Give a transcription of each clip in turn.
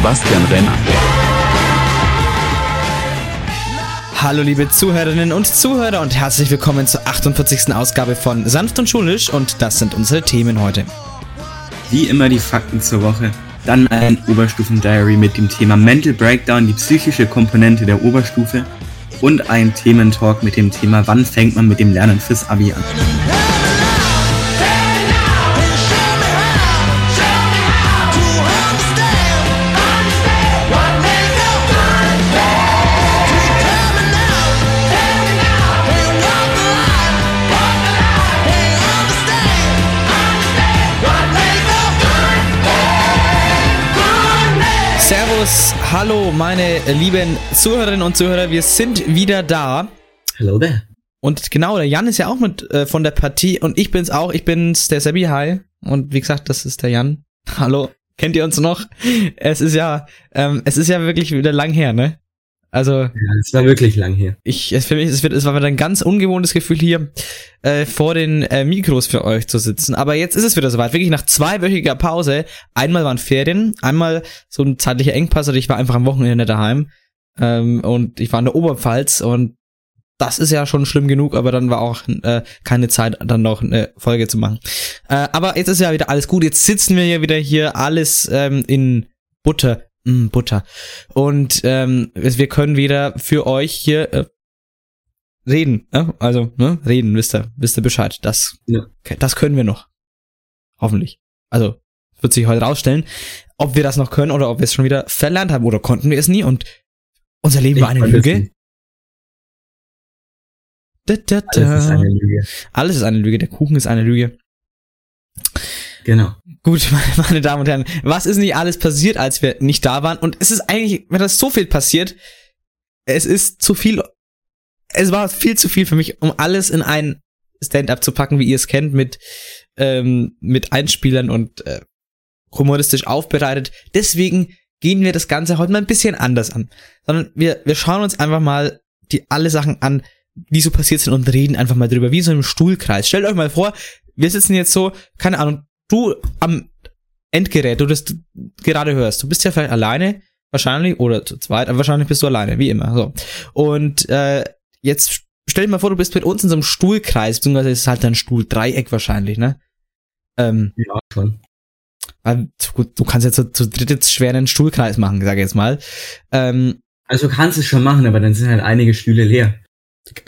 Sebastian Renner. Hallo liebe Zuhörerinnen und Zuhörer und herzlich willkommen zur 48. Ausgabe von Sanft und Schulisch und das sind unsere Themen heute. Wie immer die Fakten zur Woche, dann ein Oberstufen-Diary mit dem Thema Mental Breakdown, die psychische Komponente der Oberstufe und ein Thementalk mit dem Thema Wann fängt man mit dem Lernen fürs Abi an. Hallo meine lieben Zuhörerinnen und Zuhörer, wir sind wieder da. Hello there. Und genau, der Jan ist ja auch mit äh, von der Partie und ich bin's auch, ich bin's, der Sebi, hi. Und wie gesagt, das ist der Jan. Hallo, kennt ihr uns noch? Es ist ja, ähm, es ist ja wirklich wieder lang her, ne? Also, Ja, es war wirklich lang hier. ich, es, für mich, es, wird, es war wieder ein ganz ungewohntes Gefühl hier äh, vor den äh, Mikros für euch zu sitzen. Aber jetzt ist es wieder soweit. Wirklich nach zweiwöchiger Pause. Einmal waren Ferien, einmal so ein zeitlicher Engpass. Also ich war einfach am Wochenende daheim ähm, und ich war in der Oberpfalz und das ist ja schon schlimm genug, aber dann war auch äh, keine Zeit, dann noch eine Folge zu machen. Äh, aber jetzt ist ja wieder alles gut. Jetzt sitzen wir ja wieder hier alles ähm, in Butter. Mm, Butter. Und ähm, wir können wieder für euch hier äh, reden. Ja? Also, ne? Reden, wisst ihr, wisst ihr Bescheid. Das, Ja. das können wir noch. Hoffentlich. Also, wird sich heute rausstellen, ob wir das noch können oder ob wir es schon wieder verlernt haben oder konnten wir es nie und unser Leben war eine Lüge. Da, da, da. Alles ist eine Lüge. Alles ist eine Lüge. Der Kuchen ist eine Lüge. Genau. Gut, meine, Damen und Herren, was ist nicht alles passiert, als wir nicht da waren? Und es ist eigentlich, wenn das so viel passiert, es ist zu viel, es war viel zu viel für mich, um alles in ein Stand-up zu packen, wie ihr es kennt, mit, ähm, mit Einspielern und äh, humoristisch aufbereitet. Deswegen gehen wir das Ganze heute mal ein bisschen anders an. Sondern wir, wir schauen uns einfach mal die alle Sachen an, die so passiert sind und reden einfach mal drüber, wie so im Stuhlkreis. Stellt euch mal vor, wir sitzen jetzt so, keine Ahnung, du am Endgerät, du das gerade hörst, du bist ja vielleicht alleine, wahrscheinlich, oder zu zweit, aber wahrscheinlich bist du alleine, wie immer. So. Und äh, jetzt stell dir mal vor, du bist mit uns in so einem Stuhlkreis, beziehungsweise es ist halt ein Stuhldreieck wahrscheinlich, ne? Ähm, Ja, schon. gut, du kannst jetzt zu, zu dritt jetzt schwer einen Stuhlkreis machen, sag ich jetzt mal. Ähm, Also du kannst es schon machen, aber dann sind halt einige Stühle leer.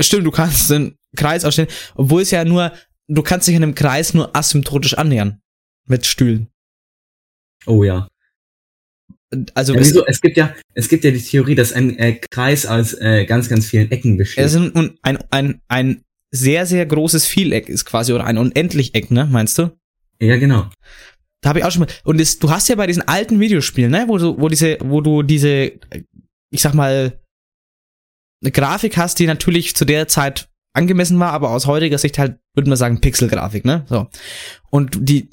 Stimmt, du kannst einen Kreis ausstellen, obwohl es ja nur, du kannst dich in einem Kreis nur asymptotisch annähern. Mit Stühlen. Oh ja. Also ja es, wieso? Es gibt ja, es gibt ja die Theorie, dass ein äh, Kreis aus äh, ganz, ganz vielen Ecken besteht. es ist ein, ein, ein, ein sehr, sehr großes Vieleck ist quasi, oder ein Unendlich-Eck, ne, meinst du? ja, genau. Da habe ich auch schon mal. Und das, du hast ja bei diesen alten Videospielen, ne, wo du, wo diese, wo du diese, ich sag mal, eine Grafik hast, die natürlich zu der Zeit angemessen war, aber aus heutiger Sicht halt, würde man sagen, Pixelgrafik, ne? So. Und die,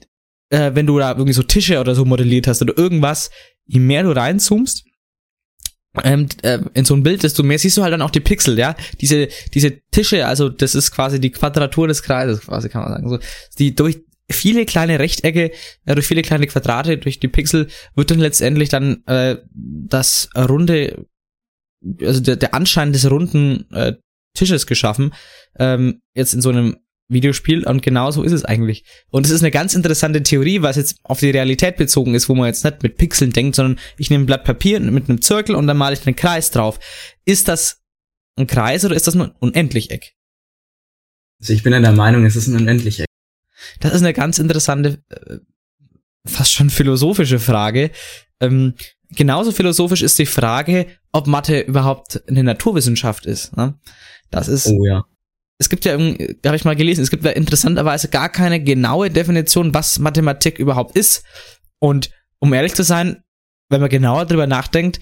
äh, wenn du da irgendwie so Tische oder so modelliert hast oder irgendwas, je mehr du reinzoomst, ähm, äh, in so ein Bild, desto mehr siehst du halt dann auch die Pixel, ja. Diese, diese Tische, also das ist quasi die Quadratur des Kreises, quasi kann man sagen. So, die durch viele kleine Rechtecke, äh, durch viele kleine Quadrate, durch die Pixel wird dann letztendlich dann äh, das runde, also der, der Anschein des runden äh, Tisches geschaffen, ähm, jetzt in so einem Videospiel und genau so ist es eigentlich. Und es ist eine ganz interessante Theorie, was jetzt auf die Realität bezogen ist, wo man jetzt nicht mit Pixeln denkt, sondern ich nehme ein Blatt Papier mit einem Zirkel und dann male ich einen Kreis drauf. Ist das ein Kreis oder ist das nur ein Unendlicheck? Also ich bin ja der Meinung, es ist ein unendlicher. Das ist eine ganz interessante, äh, fast schon philosophische Frage. Ähm, genauso philosophisch ist die Frage, ob Mathe überhaupt eine Naturwissenschaft ist. Ne? Das ist, Oh ja. Es gibt ja, habe ich mal gelesen, es gibt ja interessanterweise gar keine genaue Definition, was Mathematik überhaupt ist. Und um ehrlich zu sein, wenn man genauer drüber nachdenkt,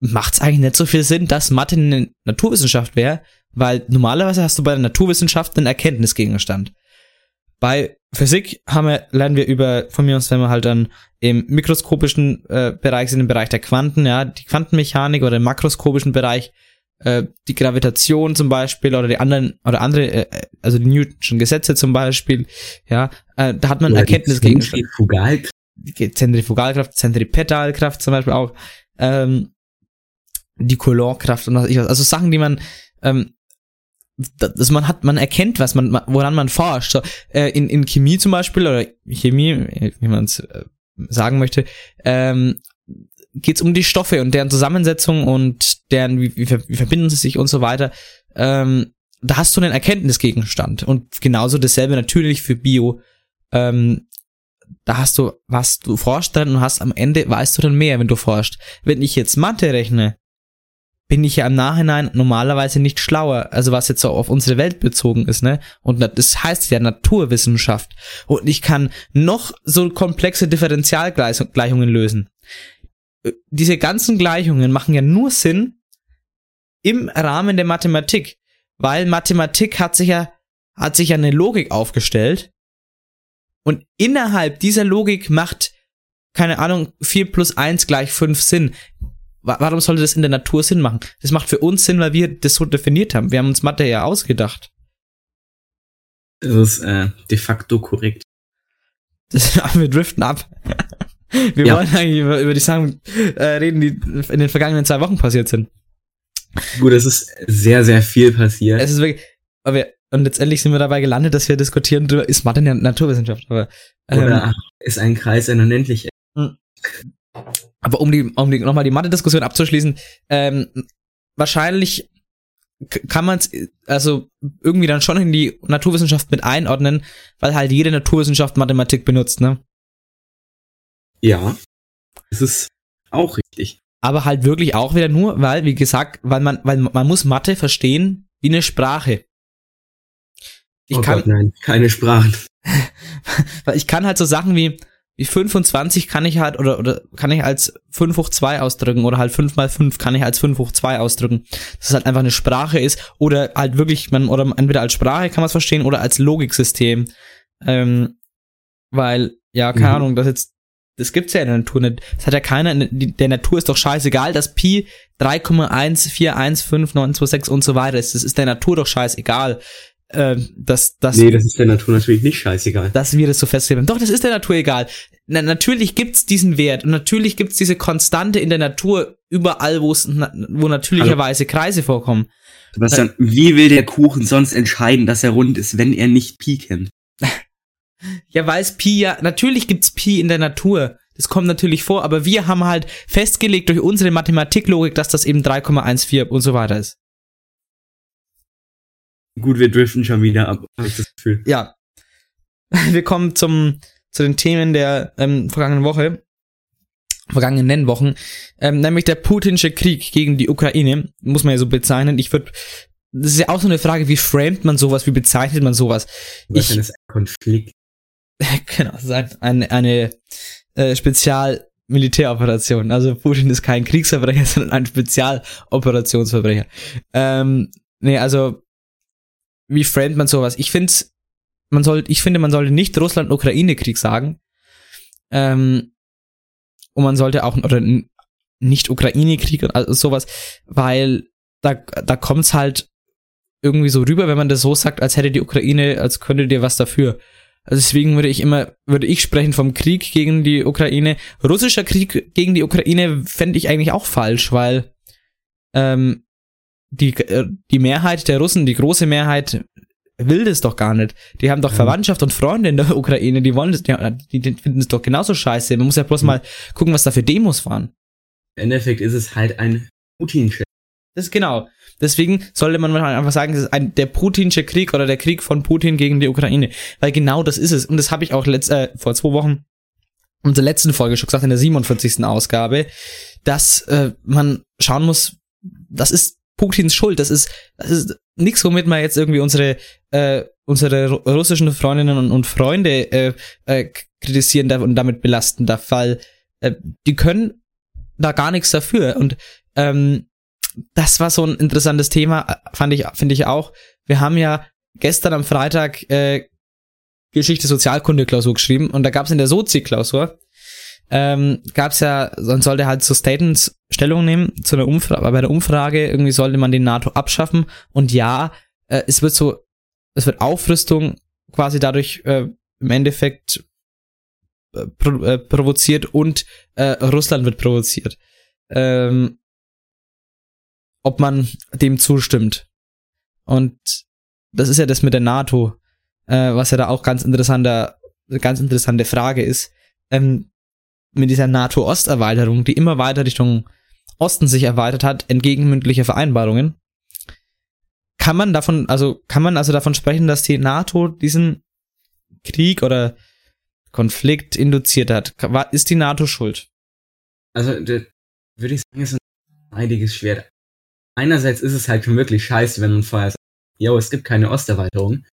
macht es eigentlich nicht so viel Sinn, dass Mathe eine Naturwissenschaft wäre, weil normalerweise hast du bei der Naturwissenschaft einen Erkenntnisgegenstand. Bei Physik haben wir, lernen wir über, von mir aus, wenn wir halt dann im mikroskopischen äh, Bereich sind, im Bereich der Quanten, ja, die Quantenmechanik oder im makroskopischen Bereich, äh, die Gravitation zum Beispiel oder die anderen oder andere, äh, also die Newtonschen Gesetze zum Beispiel, ja, äh, da hat man Oder Erkenntnis gegen Zentrifugalkraft. Zentrifugalkraft, Zentripetalkraft zum Beispiel auch, ähm, die Coulombkraft und was ich was. Also Sachen, die man, ähm, da- dass man hat, man erkennt was, man, woran man forscht. So, äh, in, in Chemie zum Beispiel oder Chemie, äh, wie man es äh, sagen möchte, ähm, geht es um die Stoffe und deren Zusammensetzung und deren, wie, wie, ver- wie verbinden sie sich und so weiter. Ähm, da hast du einen Erkenntnisgegenstand. Und genauso dasselbe natürlich für Bio. Ähm, da hast du, was du forschst dann und hast am Ende, weißt du dann mehr, wenn du forschst. Wenn ich jetzt Mathe rechne, bin ich ja im Nachhinein normalerweise nicht schlauer, also was jetzt so auf unsere Welt bezogen ist, ne? Und das heißt ja Naturwissenschaft. Und ich kann noch so komplexe Differentialgleichungen lösen. Äh, Diese ganzen Gleichungen machen ja nur Sinn im Rahmen der Mathematik, weil Mathematik hat sich ja, hat sich ja eine Logik aufgestellt und innerhalb dieser Logik macht, keine Ahnung, 4 plus 1 gleich 5 Sinn. Wa- Warum sollte das in der Natur Sinn machen? Das macht für uns Sinn, weil wir das so definiert haben. Wir haben uns Mathe ja ausgedacht. Das ist äh, de facto korrekt. Das, wir driften ab. Wir Ja. wollen eigentlich über, über die Sachen äh, reden, die in den vergangenen zwei Wochen passiert sind. Gut, es ist sehr, sehr viel passiert. Es ist wirklich, aber und letztendlich sind wir dabei gelandet, dass wir diskutieren darüber, ist Mathe eine Naturwissenschaft, aber, ähm, Oder ist ein Kreis ein unendlich? aber um die, um die, nochmal die Mathe-Diskussion abzuschließen, ähm, wahrscheinlich kann man es also irgendwie dann schon in die Naturwissenschaft mit einordnen, weil halt jede Naturwissenschaft Mathematik benutzt, ne? Ja. Es ist auch richtig. Aber halt wirklich auch wieder nur, weil, wie gesagt, weil man, weil man muss Mathe verstehen wie eine Sprache. Ich oh kann, Gott, nein, keine Sprachen. weil ich kann halt so Sachen wie, wie 25 kann ich halt, oder, oder kann ich als 5 hoch 2 ausdrücken, oder halt 5 mal 5 kann ich als 5 hoch 2 ausdrücken. Dass es halt einfach eine Sprache ist, oder halt wirklich, man, oder entweder als Sprache kann man es verstehen, oder als Logiksystem. Ähm, weil, ja, keine Mhm. Ahnung, das jetzt, das gibt's ja in der Natur nicht. Das hat ja keiner, der Natur ist doch scheißegal, dass Pi 3,14155926 und so weiter ist. Das ist der Natur doch scheißegal. Ähm, dass, dass, Nee, das ist der Natur natürlich nicht scheißegal. dass wir das so festlegen. Doch, das ist der Natur egal. Na, natürlich gibt's diesen Wert und natürlich gibt's diese Konstante in der Natur überall, wo es wo natürlicherweise Kreise vorkommen. Sebastian, wie will der Kuchen sonst entscheiden, dass er rund ist, wenn er nicht Pi kennt? Ja, weil es Pi ja, natürlich gibt's Pi in der Natur. Das kommt natürlich vor, aber wir haben halt festgelegt durch unsere Mathematiklogik, dass das eben 3,14 und so weiter ist. Gut, wir driften schon wieder ab, habe ich das Gefühl. Ja. Wir kommen zum, zu den Themen der ähm, vergangenen Woche. Vergangenen Wochen. Ähm, nämlich der putinsche Krieg gegen die Ukraine. Muss man ja so bezeichnen. Ich würde. Das ist ja auch so eine Frage, wie framet man sowas, wie bezeichnet man sowas? Was Ich- denn ist ein Konflikt? genau, ist ein- eine, eine äh, Spezial-Militäroperation. Also Putin ist kein Kriegsverbrecher, sondern ein Spezialoperationsverbrecher. Ähm, nee, also wie framet man sowas? Ich finde, man soll, ich finde, man sollte nicht Russland-Ukraine-Krieg sagen. Ähm, und man sollte auch, oder nicht Ukraine-Krieg und all- sowas, weil da, da kommt's halt irgendwie so rüber, wenn man das so sagt, als hätte die Ukraine, als könnte dir was dafür. Also deswegen würde ich immer, würde ich sprechen vom Krieg gegen die Ukraine. Russischer Krieg gegen die Ukraine fände ich eigentlich auch falsch, weil ähm, die, äh, die Mehrheit der Russen, die große Mehrheit, will das doch gar nicht. Die haben doch Ja. Verwandtschaft und Freunde in der Ukraine, die wollen das, die, die finden es doch genauso scheiße. Man muss ja bloß Mhm. mal gucken, was da für Demos waren. Im Endeffekt ist es halt ein Putin-Chef. Das ist genau. Deswegen sollte man mal einfach sagen, das ist ein, der putinsche Krieg oder der Krieg von Putin gegen die Ukraine. Weil genau das ist es. Und das habe ich auch letzt, äh, vor zwei Wochen in unserer letzten Folge schon gesagt, in der 47. Ausgabe, dass äh, man schauen muss, das ist Putins Schuld. Das ist, das ist nichts, womit man jetzt irgendwie unsere, äh, unsere ru- russischen Freundinnen und, und Freunde äh, äh, kritisieren darf und damit belasten darf, weil äh, die können da gar nichts dafür. Und ähm, das war so ein interessantes Thema, fand ich, finde ich auch. Wir haben ja gestern am Freitag äh, Geschichte Sozialkunde Klausur geschrieben und da gab es in der Sozi Klausur ähm, gab es ja, man sollte halt zu Statens Stellung nehmen, zu einer Umfrage, bei der Umfrage irgendwie sollte man den NATO abschaffen und ja, äh, es wird so, es wird Aufrüstung quasi dadurch äh, im Endeffekt äh, äh, provoziert und äh, Russland wird provoziert. Ähm, ob man dem zustimmt. Und das ist ja das mit der NATO, äh, was ja da auch ganz interessanter, ganz interessante Frage ist. Ähm, mit dieser NATO-Osterweiterung, die immer weiter Richtung Osten sich erweitert hat, entgegen mündlicher Vereinbarungen, kann man davon, also kann man also davon sprechen, dass die NATO diesen Krieg oder Konflikt induziert hat? Ist die NATO schuld? Also würde ich sagen, ist ein einiges Schwert. Einerseits ist es halt schon wirklich scheiße, wenn man vorher sagt, yo, es gibt keine Osterweiterung.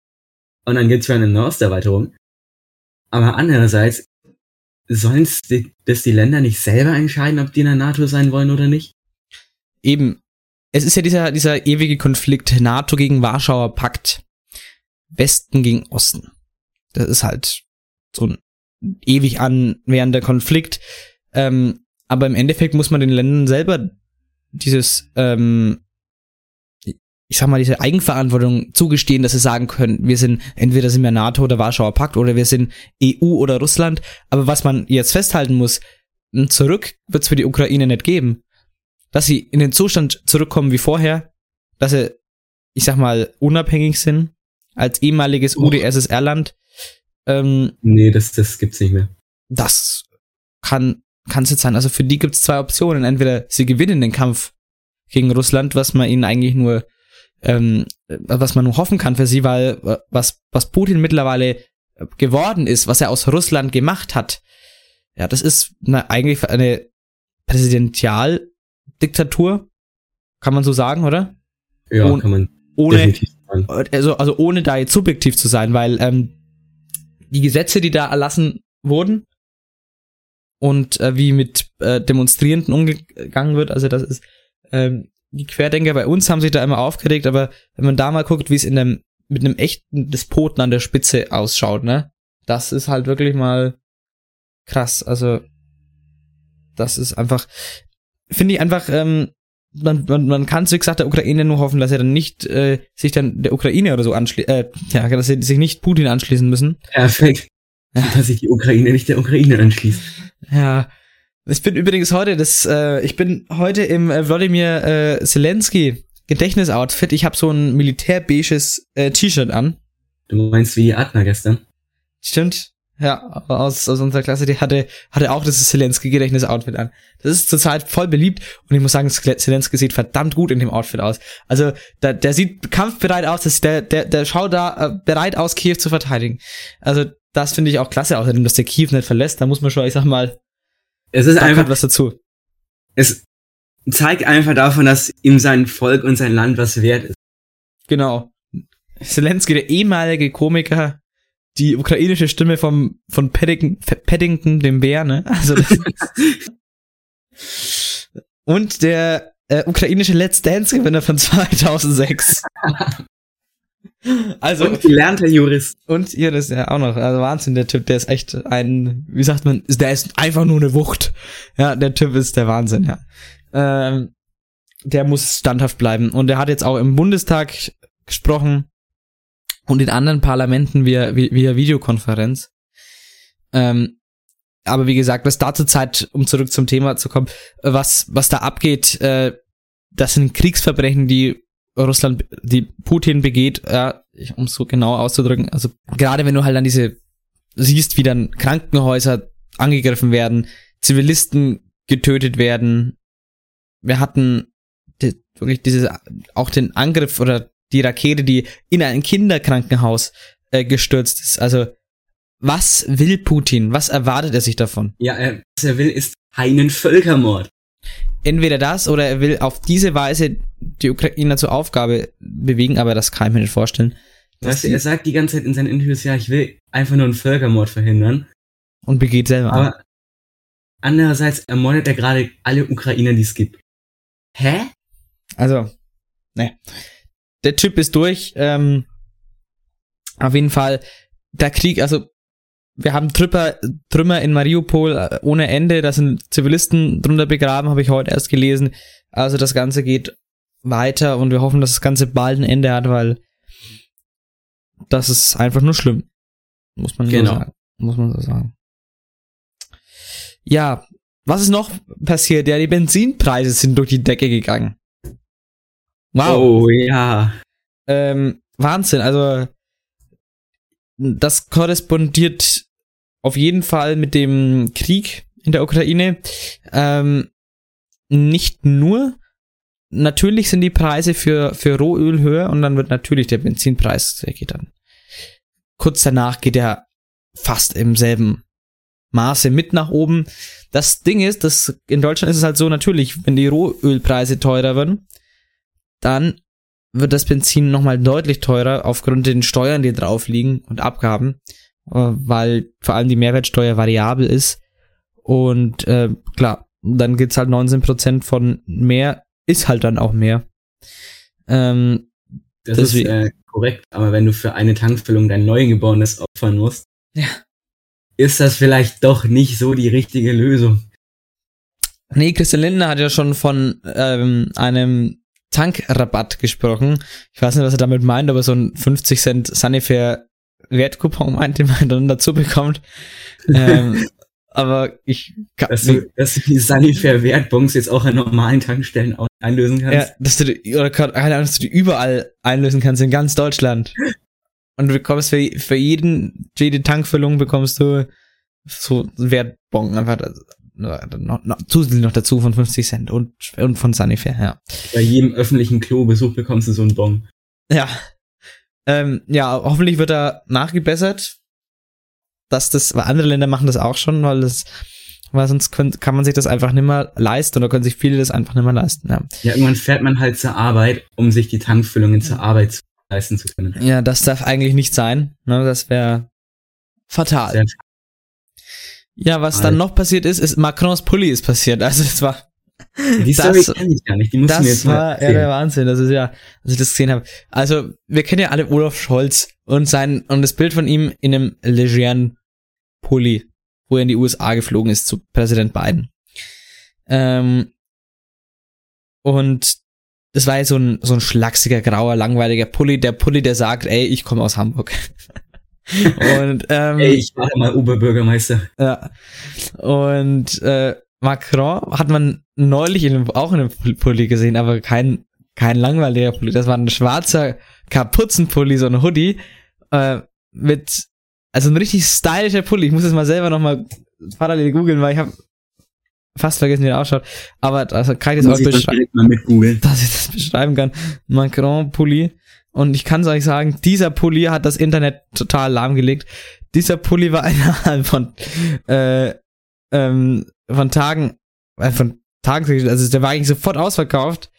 Und dann gibt's schon eine Osterweiterung. Aber andererseits sollen das die Länder nicht selber entscheiden, ob die in der NATO sein wollen oder nicht? Eben. Es ist ja dieser, dieser ewige Konflikt NATO gegen Warschauer Pakt. Westen gegen Osten. Das ist halt so ein ewig anwährender Konflikt. Ähm, aber im Endeffekt muss man den Ländern selber dieses, ähm, ich sag mal, diese Eigenverantwortung zugestehen, dass sie sagen können, wir sind, entweder sind wir NATO oder Warschauer Pakt oder wir sind EU oder Russland. Aber was man jetzt festhalten muss, zurück wird es für die Ukraine nicht geben. Dass sie in den Zustand zurückkommen wie vorher, dass sie, ich sag mal, unabhängig sind, als ehemaliges UdSSR-Land. Ähm, nee, das, das gibt's nicht mehr. Das kann kann es jetzt sein. Also für die gibt es zwei Optionen. Entweder sie gewinnen den Kampf gegen Russland, was man ihnen eigentlich nur, ähm, was man nur hoffen kann für sie, weil äh, was, was Putin mittlerweile geworden ist, was er aus Russland gemacht hat, ja, das ist na, eigentlich eine Präsidentialdiktatur, kann man so sagen, oder? Ja, Und kann man. Ohne, also, also ohne da jetzt subjektiv zu sein, weil ähm, die Gesetze, die da erlassen wurden, und äh, wie mit äh, Demonstrierenden umgegangen wird. Also das ist ähm, die Querdenker bei uns haben sich da immer aufgeregt, aber wenn man da mal guckt, wie es in einem mit einem echten Despoten an der Spitze ausschaut, ne, das ist halt wirklich mal krass. Also das ist einfach, finde ich einfach, ähm, man, man, man kann wie gesagt der Ukraine nur hoffen, dass er dann nicht äh, sich dann der Ukraine oder so anschließt, äh, ja, dass sie sich nicht Putin anschließen müssen. Perfekt. Ja. Dass sich die Ukraine nicht der Ukraine anschließt. Ja. Ich bin übrigens heute das, äh, ich bin heute im äh, Wladimir äh, Zelensky Gedächtnisoutfit. Ich habe so ein militärbeiges äh, T-Shirt an. Du meinst wie Adna gestern? Stimmt. Ja, aus, aus unserer Klasse, die hatte, hatte auch das Zelensky-Gedächtnis-Outfit an. Das ist zurzeit voll beliebt und ich muss sagen, Zelensky sieht verdammt gut in dem Outfit aus. Also, der, der sieht kampfbereit aus, das, der, der, der schaut da äh, bereit aus, Kiew zu verteidigen. Also, das finde ich auch klasse, außerdem, dass der Kiew nicht verlässt, da muss man schon, ich sag mal, es ist einfach was dazu. Es zeigt einfach davon, dass ihm sein Volk und sein Land was wert ist. Genau. Zelensky, der ehemalige Komiker, die ukrainische Stimme vom, von Paddington, Paddington dem Bär, ne? Also und der äh, ukrainische Let's Dance Gewinner von 2006. Also, und gelernter Jurist. Und ihr das ja auch noch. Also Wahnsinn, der Typ, der ist echt ein, wie sagt man, der ist einfach nur eine Wucht. Ja, der Typ ist der Wahnsinn, ja. Ähm, der muss standhaft bleiben. Und er hat jetzt auch im Bundestag gesprochen und in anderen Parlamenten via, via Videokonferenz. Ähm, aber wie gesagt, was da zur Zeit, um zurück zum Thema zu kommen, was, was da abgeht, äh, das sind Kriegsverbrechen, die Russland, die Putin begeht, ja, um es so genau auszudrücken. Also gerade wenn du halt dann diese siehst, wie dann Krankenhäuser angegriffen werden, Zivilisten getötet werden. Wir hatten die, wirklich dieses, auch den Angriff oder die Rakete, die in ein Kinderkrankenhaus äh, gestürzt ist. Also was will Putin? Was erwartet er sich davon? Ja, er, was er will, ist einen Völkermord entweder das oder er will auf diese Weise die Ukrainer zur Aufgabe bewegen, aber das kann ich mir nicht vorstellen. Weißt du, er sagt die ganze Zeit in seinen Interviews, ja, ich will einfach nur einen Völkermord verhindern. Und begeht selber. Aber andererseits ermordet er gerade alle Ukrainer, die es gibt. Hä? Also, ne. Der Typ ist durch. Ähm, auf jeden Fall, der Krieg, also wir haben Trümmer, Trümmer in Mariupol äh, ohne Ende, da sind Zivilisten drunter begraben, habe ich heute erst gelesen. Also das Ganze geht weiter und wir hoffen, dass das Ganze bald ein Ende hat, weil das ist einfach nur schlimm. Muss man Genau. so sagen. Muss man so sagen. Ja, was ist noch passiert? Ja, die Benzinpreise sind durch die Decke gegangen. Wow. Oh ja. Ähm, Wahnsinn, also das korrespondiert auf jeden Fall mit dem Krieg in der Ukraine. Ähm, nicht nur, natürlich sind die Preise für, für Rohöl höher und dann wird natürlich der Benzinpreis, der geht dann. Kurz danach geht er fast im selben Maße mit nach oben. Das Ding ist, dass in Deutschland ist es halt so, natürlich, wenn die Rohölpreise teurer werden, dann wird das Benzin nochmal deutlich teurer aufgrund den Steuern, die drauf liegen und Abgaben, äh, weil vor allem die Mehrwertsteuer variabel ist. Und äh, klar, dann gibt's halt 19% von mehr, ist halt dann auch mehr. Ähm, Das Deswegen- ist äh, korrekt, aber wenn du für eine Tankfüllung dein Neugeborenes opfern musst, Ja. ist das vielleicht doch nicht so die richtige Lösung. nee, Christian Lindner hat ja schon von ähm, einem Tankrabatt gesprochen. Ich weiß nicht, was er damit meint, aber so ein 50 Cent Sunnyfair Wertcoupon meinte man dann dazu bekommt. ähm, aber ich kann, Dass du, dass du die Sunnyfair Wertbons jetzt auch an normalen Tankstellen auch einlösen kannst. Ja, dass du die, oder keine Ahnung, dass du die überall einlösen kannst in ganz Deutschland. Und du bekommst für, für jeden, für jede Tankfüllung bekommst du so einen Wertbon einfach noch, noch, zusätzlich noch dazu von 50 Cent und, und von Sunnyfair, ja. Bei jedem öffentlichen Klobesuch bekommst du so einen Bon. Ja. Ähm, ja, hoffentlich wird da nachgebessert. Dass das, weil andere Länder machen das auch schon, weil das, weil sonst können, kann man sich das einfach nicht mehr leisten oder können sich viele das einfach nicht mehr leisten, ja. Ja, irgendwann fährt man halt zur Arbeit, um sich die Tankfüllungen zur Arbeit zu leisten zu können. Ja, das darf eigentlich nicht sein. Ne? Das wäre fatal. Sehr ja, was fatal. dann noch passiert ist, ist Macrons Pulli ist passiert. Also das war Die Das- Story kenne ich gar nicht, die musst du mir das jetzt mal war ja erzählen. der Wahnsinn. Das ist ja, als ich das gesehen habe. Also wir kennen ja alle Olaf Scholz und sein und das Bild von ihm in einem legeren Pulli, wo er in die USA geflogen ist zu Präsident Biden. Ähm, und das war ja so ein so ein schlachsiger grauer langweiliger Pulli, der Pulli, der sagt, ey, ich komme aus Hamburg. und ähm, Ey, ich war mal Oberbürgermeister. ja. Und äh, Macron hat man neulich in, auch in einem Pulli gesehen, aber kein, kein langweiliger Pulli. Das war ein schwarzer Kapuzenpulli, so ein Hoodie, äh, mit, also ein richtig stylischer Pulli. Ich muss das mal selber nochmal parallel googeln, weil ich habe fast vergessen, wie der ausschaut. Aber das kann ich jetzt auch beschreiben dass ich das beschreiben kann. Macron-Pulli. Und ich kann es euch sagen, dieser Pulli hat das Internet total lahmgelegt. Dieser Pulli war innerhalb von, äh, ähm, von Tagen, äh, von Tagen, also der war eigentlich sofort ausverkauft.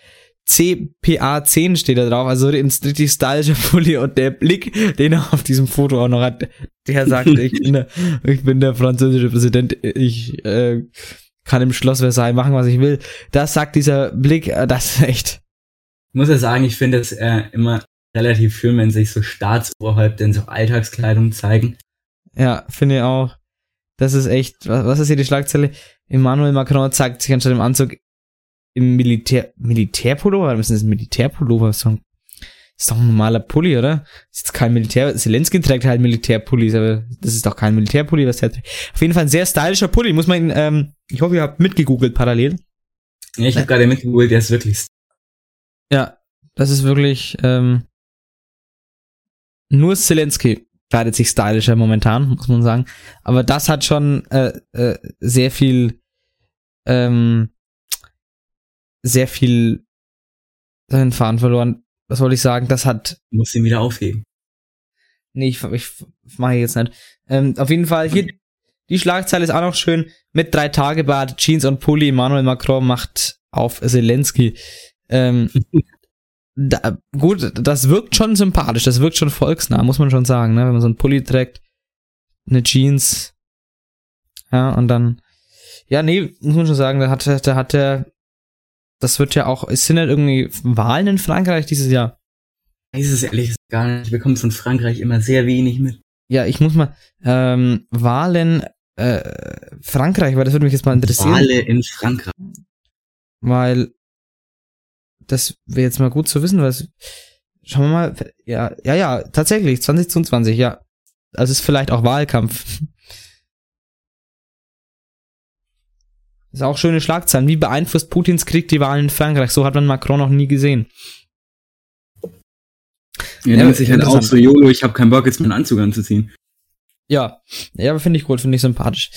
CPA 10 steht da drauf, also richtig stylischer Pulli und der Blick, den er auf diesem Foto auch noch hat, der sagt, ich bin der, ich bin der französische Präsident, ich äh, kann im Schloss Versailles machen, was ich will. Das sagt dieser Blick, äh, das ist echt Ich muss ja sagen, ich finde es äh, immer relativ schön, wenn sich so Staatsoberhäupter in so Alltagskleidung zeigen. Ja, finde ich auch. Das ist echt, was, was ist hier die Schlagzeile? Emmanuel Macron zeigt sich anstatt im Anzug im Militär, Militärpullover? Was ist das Militärpullover? Ist doch, ein, ist doch ein normaler Pulli, oder? Ist jetzt kein Militär, Zelensky trägt halt Militärpullis, aber das ist doch kein Militärpulli, was der trägt. Auf jeden Fall ein sehr stylischer Pulli, muss man ihn, ähm, ich hoffe, ihr habt mitgegoogelt parallel. Ja, ich habe gerade mitgegoogelt, der ist wirklich Ja, das ist wirklich, ähm, nur Zelensky kleidet sich stylischer momentan, muss man sagen. Aber das hat schon äh, äh, sehr viel, ähm, sehr viel seinen Faden verloren. Was wollte ich sagen? Das hat, muss ihn wieder aufheben. nee, ich, ich mache jetzt nicht. Ähm, auf jeden Fall, hier, die Schlagzeile ist auch noch schön. Mit drei Tage Bart, Jeans und Pulli, Emmanuel Macron macht auf Zelensky. Ähm, da, gut, das wirkt schon sympathisch, das wirkt schon volksnah, muss man schon sagen, ne? Wenn man so einen Pulli trägt, eine Jeans, ja, und dann, ja, nee, muss man schon sagen, da hat, da hat der, das wird ja auch, es sind ja irgendwie Wahlen in Frankreich dieses Jahr. Ich weiß es ehrlich gesagt gar nicht. Ich bekomme von Frankreich immer sehr wenig mit. ja, ich muss mal, ähm, Wahlen, äh, Frankreich, weil das würde mich jetzt mal interessieren. Wale in Frankreich. Weil das wäre jetzt mal gut zu wissen, was. Schauen wir mal. Ja, ja, ja, tatsächlich, 2022, ja. Also ist vielleicht auch Wahlkampf. Ist auch schöne Schlagzeilen. Wie beeinflusst Putins Krieg die Wahlen in Frankreich? So hat man Macron noch nie gesehen. Ja, Ja, denkt sich halt auch so, YOLO, ich habe keinen Bock, jetzt meinen Anzug anzuziehen. Ja, ja, aber finde ich gut, finde ich sympathisch.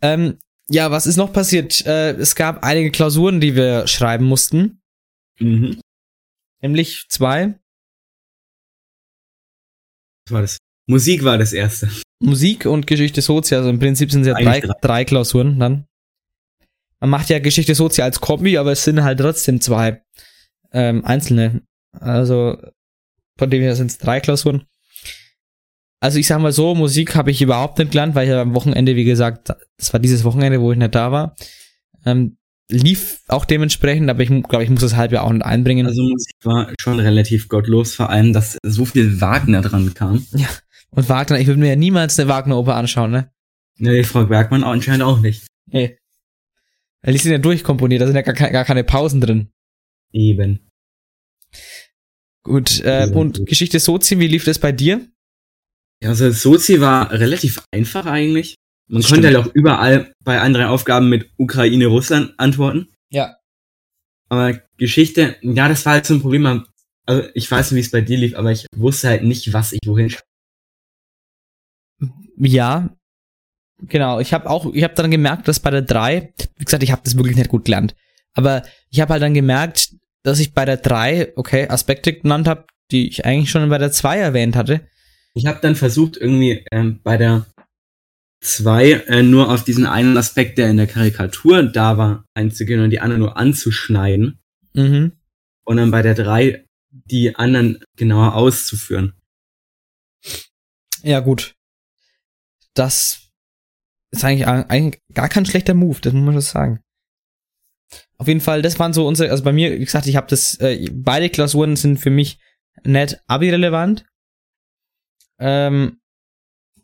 Ähm, ja, was ist noch passiert? Äh, es gab einige Klausuren, die wir schreiben mussten. Mhm. Nämlich zwei. Was war das? Musik war das erste. Musik und Geschichte Sozi, also im Prinzip sind es ja drei. drei. Klausuren dann. Man macht ja Geschichte Sozi als Kombi, aber es sind halt trotzdem zwei ähm, einzelne. Also von dem her sind es drei Klausuren. Also ich sag mal so, Musik habe ich überhaupt nicht gelernt, weil ich ja am Wochenende, wie gesagt, das war dieses Wochenende, wo ich nicht da war. Ähm, lief auch dementsprechend, aber ich glaube, ich muss das halbe auch nicht einbringen. Also Musik war schon relativ gottlos, vor allem, dass so viel Wagner dran kam. und Wagner, ich würde mir ja niemals eine Wagner-Oper anschauen, ne? Ne, die Frau Bergmann anscheinend auch nicht. Nee. Weil die sind ja durchkomponiert, da sind ja gar, gar keine Pausen drin. Eben. Gut, äh, und gut. Geschichte Sozi, wie lief das bei dir? Ja, also Sozi war relativ einfach eigentlich. Man Stimmt. konnte halt auch überall bei drei Aufgaben mit Ukraine, Russland antworten. Ja. Aber Geschichte, ja, das war halt so ein Problem. Also ich weiß nicht, wie es bei dir lief, aber ich wusste halt nicht, was ich wohin schreibe. Ja. Genau, ich habe auch, ich habe dann gemerkt, dass bei der 3, wie gesagt, ich habe das wirklich nicht gut gelernt, aber ich habe halt dann gemerkt, dass ich bei der 3, okay, Aspekte genannt habe, die ich eigentlich schon bei der 2 erwähnt hatte. Ich habe dann versucht, irgendwie ähm, bei der 2 äh, nur auf diesen einen Aspekt, der in der Karikatur da war, einzugehen und die anderen nur anzuschneiden. Mhm. Und dann bei der 3 die anderen genauer auszuführen. Ja, gut. Das ist eigentlich, eigentlich gar kein schlechter Move, das muss man schon sagen. Auf jeden Fall, das waren so unsere, also bei mir, wie gesagt, ich habe das, äh, beide Klausuren sind für mich nicht abi-relevant. Ähm,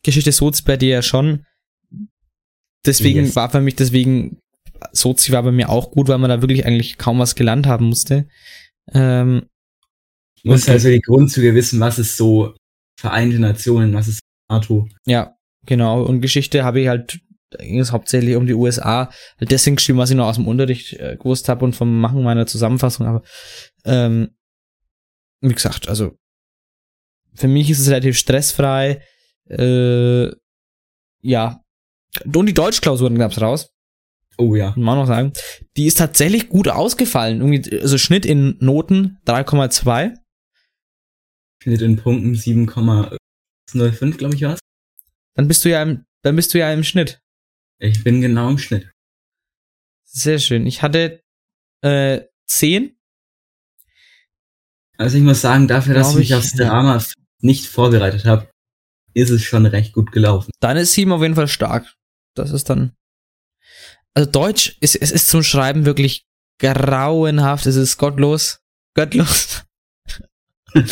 Geschichte Sozi bei dir ja schon. Deswegen Yes. war für mich, deswegen, Sozi war bei mir auch gut, weil man da wirklich eigentlich kaum was gelernt haben musste. Ähm, muss also die Grundzüge wissen, was ist so Vereinte Nationen, was ist NATO. Ja, genau. Und Geschichte habe ich halt, da ging es hauptsächlich um die USA, halt deswegen geschrieben, was ich noch aus dem Unterricht äh, gewusst habe und vom Machen meiner Zusammenfassung. Aber ähm, wie gesagt, also für mich ist es relativ stressfrei. Äh, ja. Und die Deutschklausuren gab's raus, Oh ja. auch noch sagen. Die ist tatsächlich gut ausgefallen. Irgendwie, also Schnitt in Noten 3,2. Schnitt in Punkten 7,05, glaube ich, war's. Dann bist du ja im, dann bist du ja im Schnitt. Ich bin genau im Schnitt. Sehr schön. Ich hatte äh, 10 Also ich muss sagen, dafür, dass ich mich ich, aufs. Drama nicht vorbereitet habe, ist es schon recht gut gelaufen. Dann ist sieben auf jeden Fall stark. Das ist dann. Also Deutsch ist, es ist zum Schreiben wirklich grauenhaft. Es ist gottlos. Gottlos.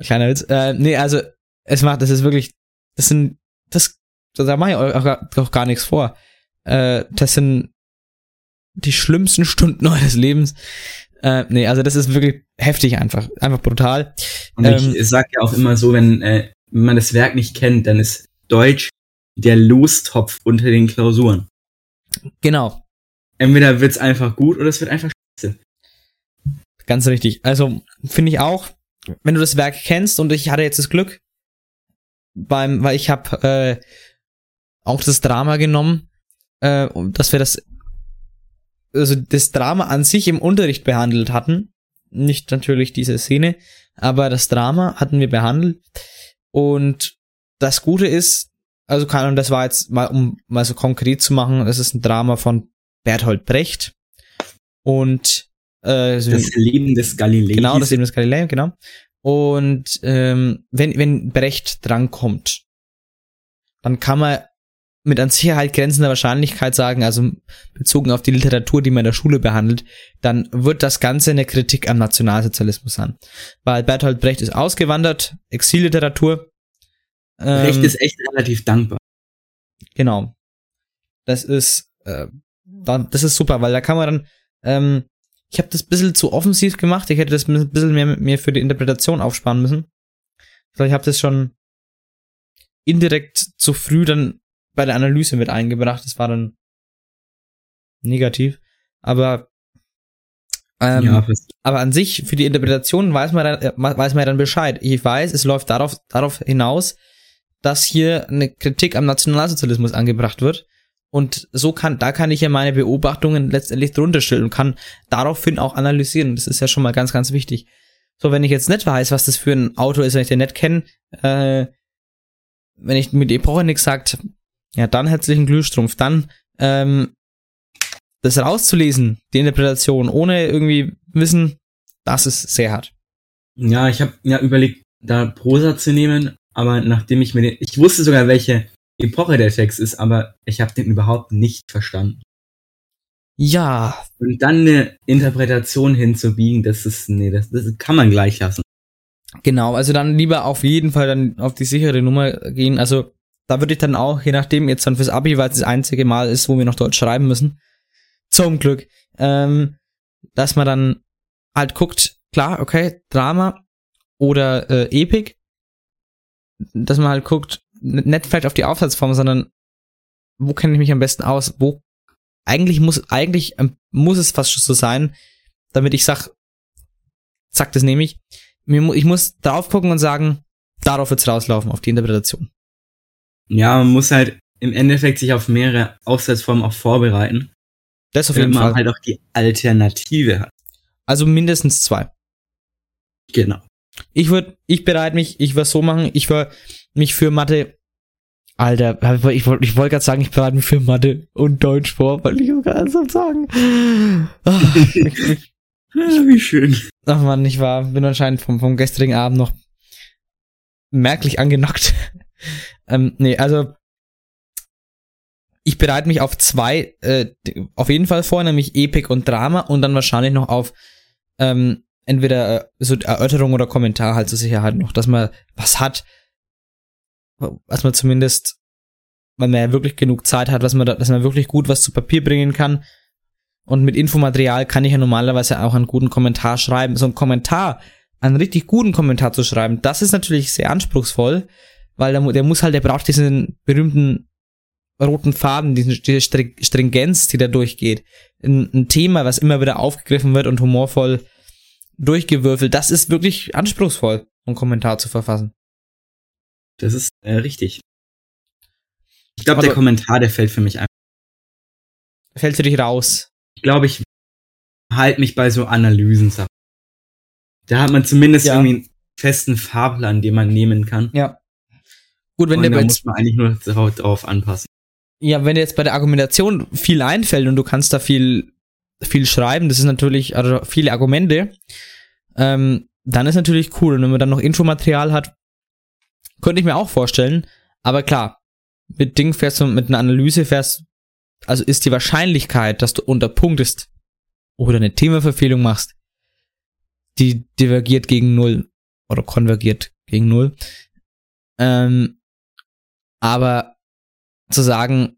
Kleiner Witz. Äh, nee, also es macht, das ist wirklich, das sind, das, da mache ich auch, gar- auch gar nichts vor. Äh, das sind die schlimmsten Stunden eures Lebens. Äh, nee, also das ist wirklich heftig einfach. Einfach brutal. Und Ähm, ich sag ja auch immer so, wenn, äh, wenn man das Werk nicht kennt, dann ist Deutsch der Lostopf unter den Klausuren. Genau. Entweder wird's einfach gut oder es wird einfach scheiße. Ganz richtig. Also finde ich auch, wenn du das Werk kennst und ich hatte jetzt das Glück, beim, weil ich habe äh, auch das Drama genommen, äh, und dass wir das, also das Drama an sich im Unterricht behandelt hatten, nicht natürlich diese Szene, aber das Drama hatten wir behandelt und das Gute ist, also keine Ahnung, das war jetzt mal, um mal so konkret zu machen, das ist ein Drama von Berthold Brecht und äh, so Das Leben des Galilei. Genau, das Leben des Galilei, genau. Und ähm, wenn, wenn Brecht drankommt, dann kann man mit an Sicherheit grenzender Wahrscheinlichkeit sagen, also bezogen auf die Literatur, die man in der Schule behandelt, dann wird das Ganze eine Kritik am Nationalsozialismus sein. Weil Bertolt Brecht ist ausgewandert, Exilliteratur, Ähm, Recht ist echt relativ dankbar. Genau. Das ist, äh, da, das ist super, weil da kann man dann, ähm, ich habe das ein bisschen zu offensiv gemacht. Ich hätte das ein bisschen mehr mit mir für die Interpretation aufsparen müssen. Vielleicht habe das schon indirekt zu früh dann bei der Analyse mit eingebracht. Das war dann negativ. Aber ähm, ja, aber an sich, für die Interpretation weiß man, dann, äh, weiß man ja dann Bescheid. Ich weiß, es läuft darauf, darauf hinaus, dass hier eine Kritik am Nationalsozialismus angebracht wird. Und so kann, da kann ich ja meine Beobachtungen letztendlich drunter stellen und kann daraufhin auch analysieren. Das ist ja schon mal ganz, ganz wichtig. So, wenn ich jetzt nicht weiß, was das für ein Auto ist, wenn ich den nicht kenne, äh, wenn ich mit Epoche nichts sagt, ja, dann herzlichen Glühstrumpf. Dann, ähm, das rauszulesen, die Interpretation, ohne irgendwie wissen, das ist sehr hart. Ja, ich habe ja überlegt, da Prosa zu nehmen, aber nachdem ich mir den, ich wusste sogar, welche Epoche der Text ist, aber ich habe den überhaupt nicht verstanden. Ja, Und dann eine Interpretation hinzubiegen, das ist, nee, das, das kann man gleich lassen. genau. Also dann lieber auf jeden Fall dann auf die sichere Nummer gehen. Also da würde ich dann auch, je nachdem, jetzt dann fürs Abi, weil es das einzige Mal ist, wo wir noch Deutsch schreiben müssen, zum Glück, ähm, dass man dann halt guckt, klar, okay, Drama oder äh, Epik, dass man halt guckt, nicht vielleicht auf die Aufsatzform, sondern wo kenne ich mich am besten aus, wo eigentlich muss, eigentlich ähm, muss es fast schon so sein, damit ich sag, zack, das nehme ich. Ich muss drauf gucken und sagen, darauf wird's rauslaufen, auf die Interpretation. Ja, man muss halt im Endeffekt sich auf mehrere Aufsatzformen auch vorbereiten, Das auf jeden man Fall. halt auch die Alternative hat. Also mindestens zwei. Genau. Ich würde, ich bereite mich, ich würde so machen, ich würde mich für Mathe, Alter, ich wollte ich wollte gerade sagen, ich bereite mich für Mathe und Deutsch vor, weil ich das so sagen. Ah, ich- Ja, wie schön. Ach man, ich war, bin anscheinend vom, vom gestrigen Abend noch merklich angenockt. ähm, nee, also ich bereite mich auf zwei, äh, auf jeden Fall vor, nämlich Epic und Drama und dann wahrscheinlich noch auf ähm, entweder äh, so Erörterung oder Kommentar halt zur Sicherheit noch, dass man was hat, was man zumindest, weil man ja wirklich genug Zeit hat, was man da, dass man wirklich gut was zu Papier bringen kann. Und mit Infomaterial kann ich ja normalerweise auch einen guten Kommentar schreiben. So ein Kommentar, einen richtig guten Kommentar zu schreiben, das ist natürlich sehr anspruchsvoll, weil der, der muss halt, der braucht diesen berühmten roten Faden, diesen, diese Stri- Stringenz, die da durchgeht. Ein, ein Thema, was immer wieder aufgegriffen wird und humorvoll durchgewürfelt, das ist wirklich anspruchsvoll, einen Kommentar zu verfassen. Das ist äh, richtig. Ich glaube, der Kommentar, der fällt für mich ein. Fällt für dich raus. Ich glaube, ich halte mich bei so Analysen. Da hat man zumindest Ja. irgendwie einen festen Fahrplan, den man nehmen kann. Ja. Gut, wenn und der da jetzt muss man eigentlich nur drauf, drauf anpassen. Ja, wenn dir jetzt bei der Argumentation viel einfällt und du kannst da viel, viel schreiben, das ist natürlich, also viele Argumente, ähm, dann ist natürlich cool. Und wenn man dann noch Infomaterial hat, könnte ich mir auch vorstellen. Aber klar, mit Ding fährst du, mit einer Analyse fährst, also ist die Wahrscheinlichkeit, dass du unterpunktest oder eine Themaverfehlung machst, die divergiert gegen null oder konvergiert gegen null. Ähm, aber zu sagen,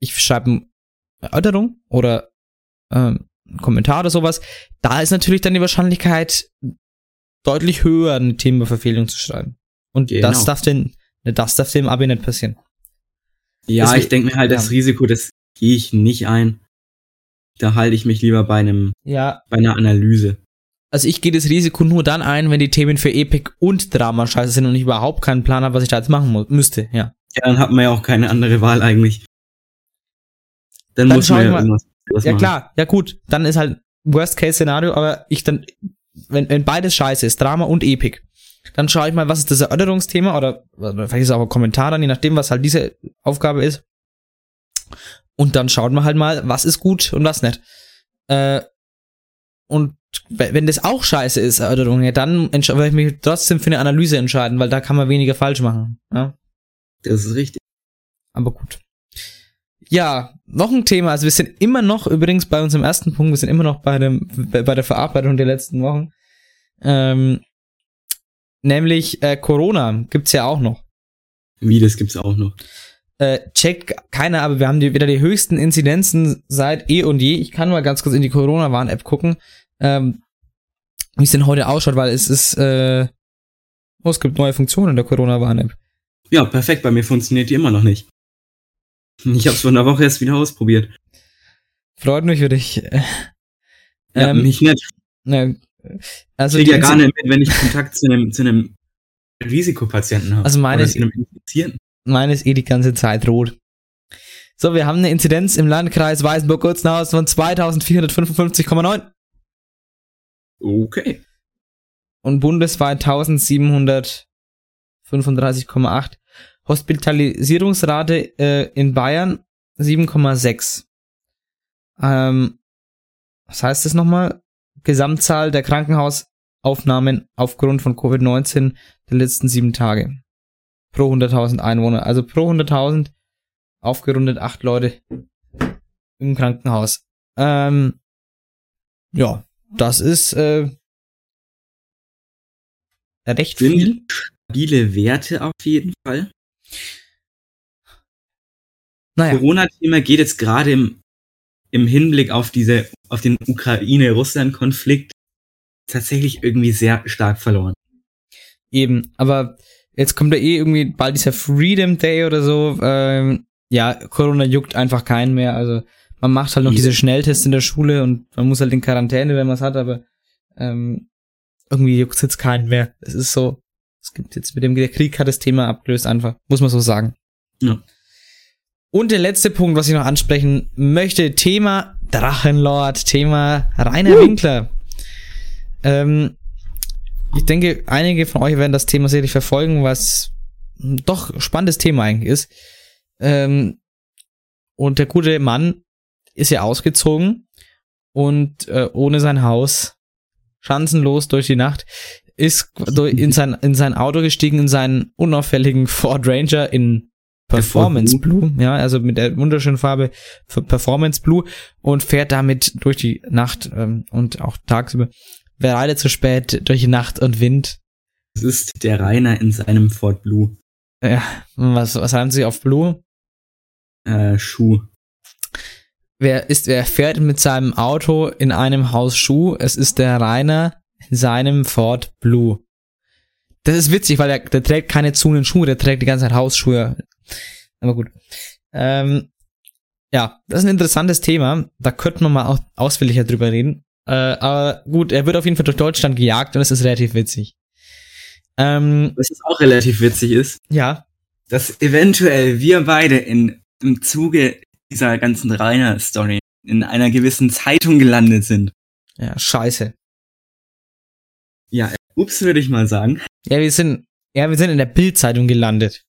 ich schreibe eine Erörterung oder ähm, einen Kommentar oder sowas, da ist natürlich dann die Wahrscheinlichkeit deutlich höher, eine Themenverfehlung zu schreiben. Und Genau. das darf den, das darf dem Abi nicht passieren. Ja, Deswegen- ich denke mir halt, das ja. Risiko, das gehe ich nicht ein. Da halte ich mich lieber bei einem, Ja, bei einer Analyse. also ich gehe das Risiko nur dann ein, wenn die Themen für Epic und Drama scheiße sind und ich überhaupt keinen Plan habe, was ich da jetzt machen muss, müsste, ja. Ja, dann hat man ja auch keine andere Wahl eigentlich. Dann, Dann muss man ja mal- irgendwas anderes Ja machen. klar, ja gut, dann ist halt Worst-Case-Szenario, aber ich dann, wenn, wenn beides scheiße ist, Drama und Epic, dann schaue ich mal, was ist das Erörterungsthema oder, oder vielleicht ist es auch ein Kommentar dann, je nachdem, was halt diese Aufgabe ist. Und dann schaut man halt mal, was ist gut und was nicht. Äh, und we- wenn das auch scheiße ist, Erörterung, ja, dann werde ich mich trotzdem für eine Analyse entscheiden, weil da kann man weniger falsch machen. Ja? Das ist richtig. Aber gut. Ja, noch ein Thema. Also wir sind immer noch, übrigens bei unserem ersten Punkt, wir sind immer noch bei, dem, bei der Verarbeitung der letzten Wochen. Ähm, nämlich äh, Corona gibt's ja auch noch. Wie, das gibt's auch noch. Äh, checkt keiner, aber wir haben die, wieder die höchsten Inzidenzen seit eh und je. Ich kann mal ganz kurz in die Corona-Warn-App gucken, ähm, wie es denn heute ausschaut, weil es ist, äh, oh, es gibt neue Funktionen in der Corona-Warn-App. Ja, perfekt, bei mir funktioniert die immer noch nicht. Ich hab's vor einer Woche erst wieder ausprobiert. Freut mich für dich. Ja, Ähm, mich nicht. Ne, also Ich ja gar nicht mit, wenn ich Kontakt zu einem, zu einem Risikopatienten habe. Also meine ist- Infizierten. Meine ist eh die ganze Zeit rot. So, wir haben eine Inzidenz im Landkreis Weißenburg-Gurzenhaus von 2455,9 Okay. und bundesweit 1735,8. Hospitalisierungsrate äh, in Bayern 7,6. Ähm, was heißt das nochmal? Gesamtzahl der Krankenhausaufnahmen aufgrund von Covid-19 der letzten sieben Tage. Pro 100.000 Einwohner. Also pro 100.000 aufgerundet acht Leute im Krankenhaus. Ähm, ja, das ist äh, recht viel. Sind stabile Werte auf jeden Fall. Naja, Corona-Thema geht jetzt gerade im, im Hinblick auf diese, auf den Ukraine-Russland-Konflikt tatsächlich irgendwie sehr stark verloren. eben. Aber jetzt kommt ja eh irgendwie bald dieser Freedom Day oder so. Ähm, ja, Corona juckt einfach keinen mehr. Also man macht halt noch Ja. diese Schnelltests in der Schule und man muss halt in Quarantäne, wenn man es hat, aber ähm, irgendwie juckt jetzt keinen mehr. Es ist so, es gibt jetzt mit dem der Krieg hat das Thema abgelöst einfach, muss man so sagen. Ja. Und der letzte Punkt, was ich noch ansprechen möchte, Thema Drachenlord, Thema Rainer Winkler. Ähm, ich denke, einige von euch werden das Thema sicherlich verfolgen, was doch ein spannendes Thema eigentlich ist. Ähm, und der gute Mann ist ja ausgezogen und äh, ohne sein Haus, schanzenlos durch die Nacht, ist in sein, in sein Auto gestiegen, in seinen unauffälligen Ford Ranger in Performance Blue, ja, also mit der wunderschönen Farbe Performance Blue und fährt damit durch die Nacht ähm, und auch tagsüber. Wer reitet zu spät durch die Nacht und Wind? Es ist der Rainer in seinem Ford Blue Ja, was, was haben sie auf Blue? äh, Schuh. Wer ist, wer fährt mit seinem Auto in einem Haus Schuh? Es ist der Rainer in seinem Ford Blue. Das ist witzig, weil der, der trägt keine zunen Schuhe, der trägt die ganze Zeit Hausschuhe. Aber gut. Ähm, ja, das ist ein interessantes Thema. Da könnten wir mal auch ausführlicher drüber reden. Äh, aber gut, er wird auf jeden Fall durch Deutschland gejagt und das ist relativ witzig. Ähm, Was jetzt auch relativ witzig ist, ja, dass eventuell wir beide in, im Zuge dieser ganzen Rainer-Story in einer gewissen Zeitung gelandet sind. ja, scheiße. Ja, ups, würde ich mal sagen. Ja, wir sind, ja, wir sind in der Bildzeitung gelandet.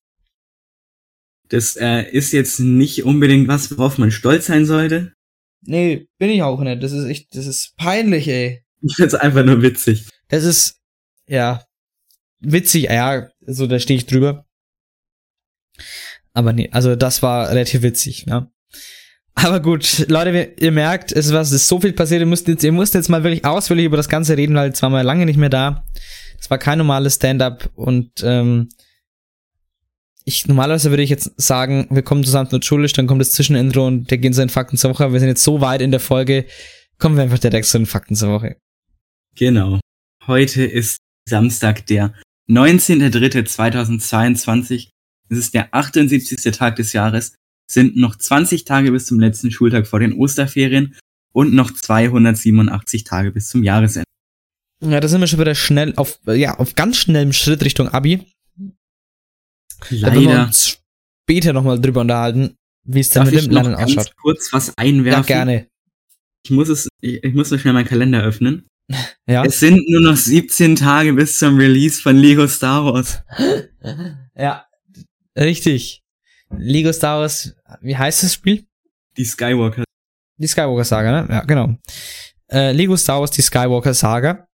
Das äh, ist jetzt nicht unbedingt was, worauf man stolz sein sollte. Nee, bin ich auch nicht. Das ist echt, das ist peinlich, ey. Ich find's einfach nur witzig. Das ist, ja, witzig, ja, so, da stehe ich drüber. Aber nee, also das war relativ witzig, ja. Aber gut, Leute, ihr merkt, es ist was, es ist so viel passiert, ihr müsst jetzt, ihr müsst jetzt mal wirklich ausführlich über das Ganze reden, weil jetzt waren wir lange nicht mehr da. Es war kein normales Stand-up und ähm, ich normalerweise würde ich jetzt sagen, wir kommen zusammen mit Schulisch, dann kommt das Zwischenintro und der gehen zu den Fakten zur Woche. Wir sind jetzt so weit in der Folge, kommen wir einfach direkt zu den Fakten zur Woche. Genau. Heute ist Samstag, der 19.03.2022. Es ist der 78. Tag des Jahres. Sind noch 20 Tage bis zum letzten Schultag vor den Osterferien und noch 287 Tage bis zum Jahresende. Ja, da sind wir schon wieder schnell auf, ja, auf ganz schnellem Schritt Richtung Abi. Da werden wir Leider. uns später nochmal drüber unterhalten, wie es dann Darf mit dem Lernen ganz ausschaut. kurz was einwerfen? Ja, gerne. Ich muss es, ich, ich muss noch schnell meinen Kalender öffnen. Ja. Es sind nur noch 17 Tage bis zum Release von Lego Star Wars. ja. Richtig. Lego Star Wars, wie heißt das Spiel? Die Skywalker. Die Skywalker Saga, ne? Ja, genau. Äh, Lego Star Wars, die Skywalker Saga.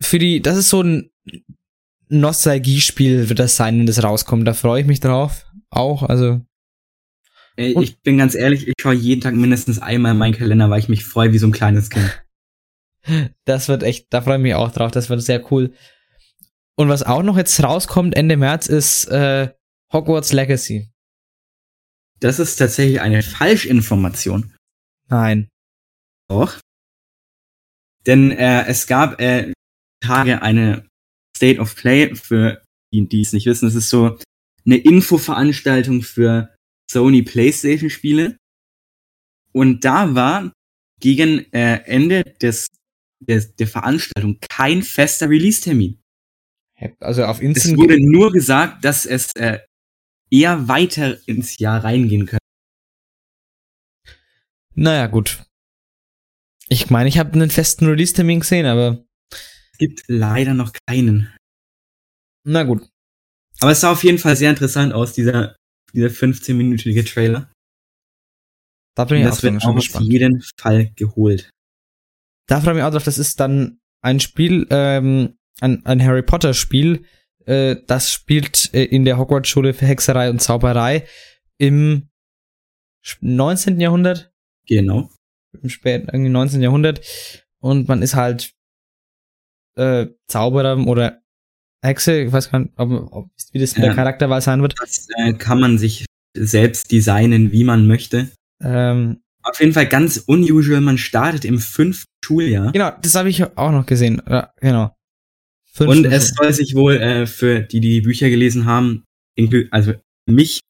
Für die, das ist so ein Nostalgiespiel wird das sein, wenn das rauskommt. Da freue ich mich drauf. Auch, also, Ey, ich bin ganz ehrlich, ich schaue jeden Tag mindestens einmal in meinen Kalender, weil ich mich freue wie so ein kleines Kind. Das wird echt, da freue ich mich auch drauf, das wird sehr cool. Und was auch noch jetzt rauskommt Ende März ist äh, Hogwarts Legacy. Das ist tatsächlich eine Falschinformation. Nein. Doch. Denn äh, es gab äh, Tage eine State of Play für die, die es nicht wissen. Es ist so eine Infoveranstaltung für Sony PlayStation Spiele. Und da war gegen äh, Ende des, des der Veranstaltung kein fester Release-Termin. Also auf Es Instant wurde nur gesagt, dass es äh, eher weiter ins Jahr reingehen könnte. Naja, gut. Ich meine, ich habe einen festen Release-Termin gesehen, aber Es gibt leider noch keinen. na gut. Aber es sah auf jeden Fall sehr interessant aus, dieser, dieser 15-minütige Trailer. Da bin ich auch das wird schon auch auf gespannt. jeden Fall geholt. Da freue ich mich auch drauf, das ist dann ein Spiel, ähm, ein, ein Harry Potter Spiel, äh, das spielt äh, in der Hogwarts-Schule für Hexerei und Zauberei im 19. Jahrhundert, Genau. im späten, irgendwie 19. Jahrhundert und man ist halt äh, Zauberer oder Hexe, ich weiß gar nicht, ob, ob, wie das mit der Ja. Charakterwahl sein wird. Das äh, kann man sich selbst designen, wie man möchte. Ähm, Auf jeden Fall ganz unusual. Man startet im fünften Schuljahr. genau, das habe ich auch noch gesehen. Ja, genau. Fünf Und es soll sich wohl äh, für die, die die Bücher gelesen haben, also mich,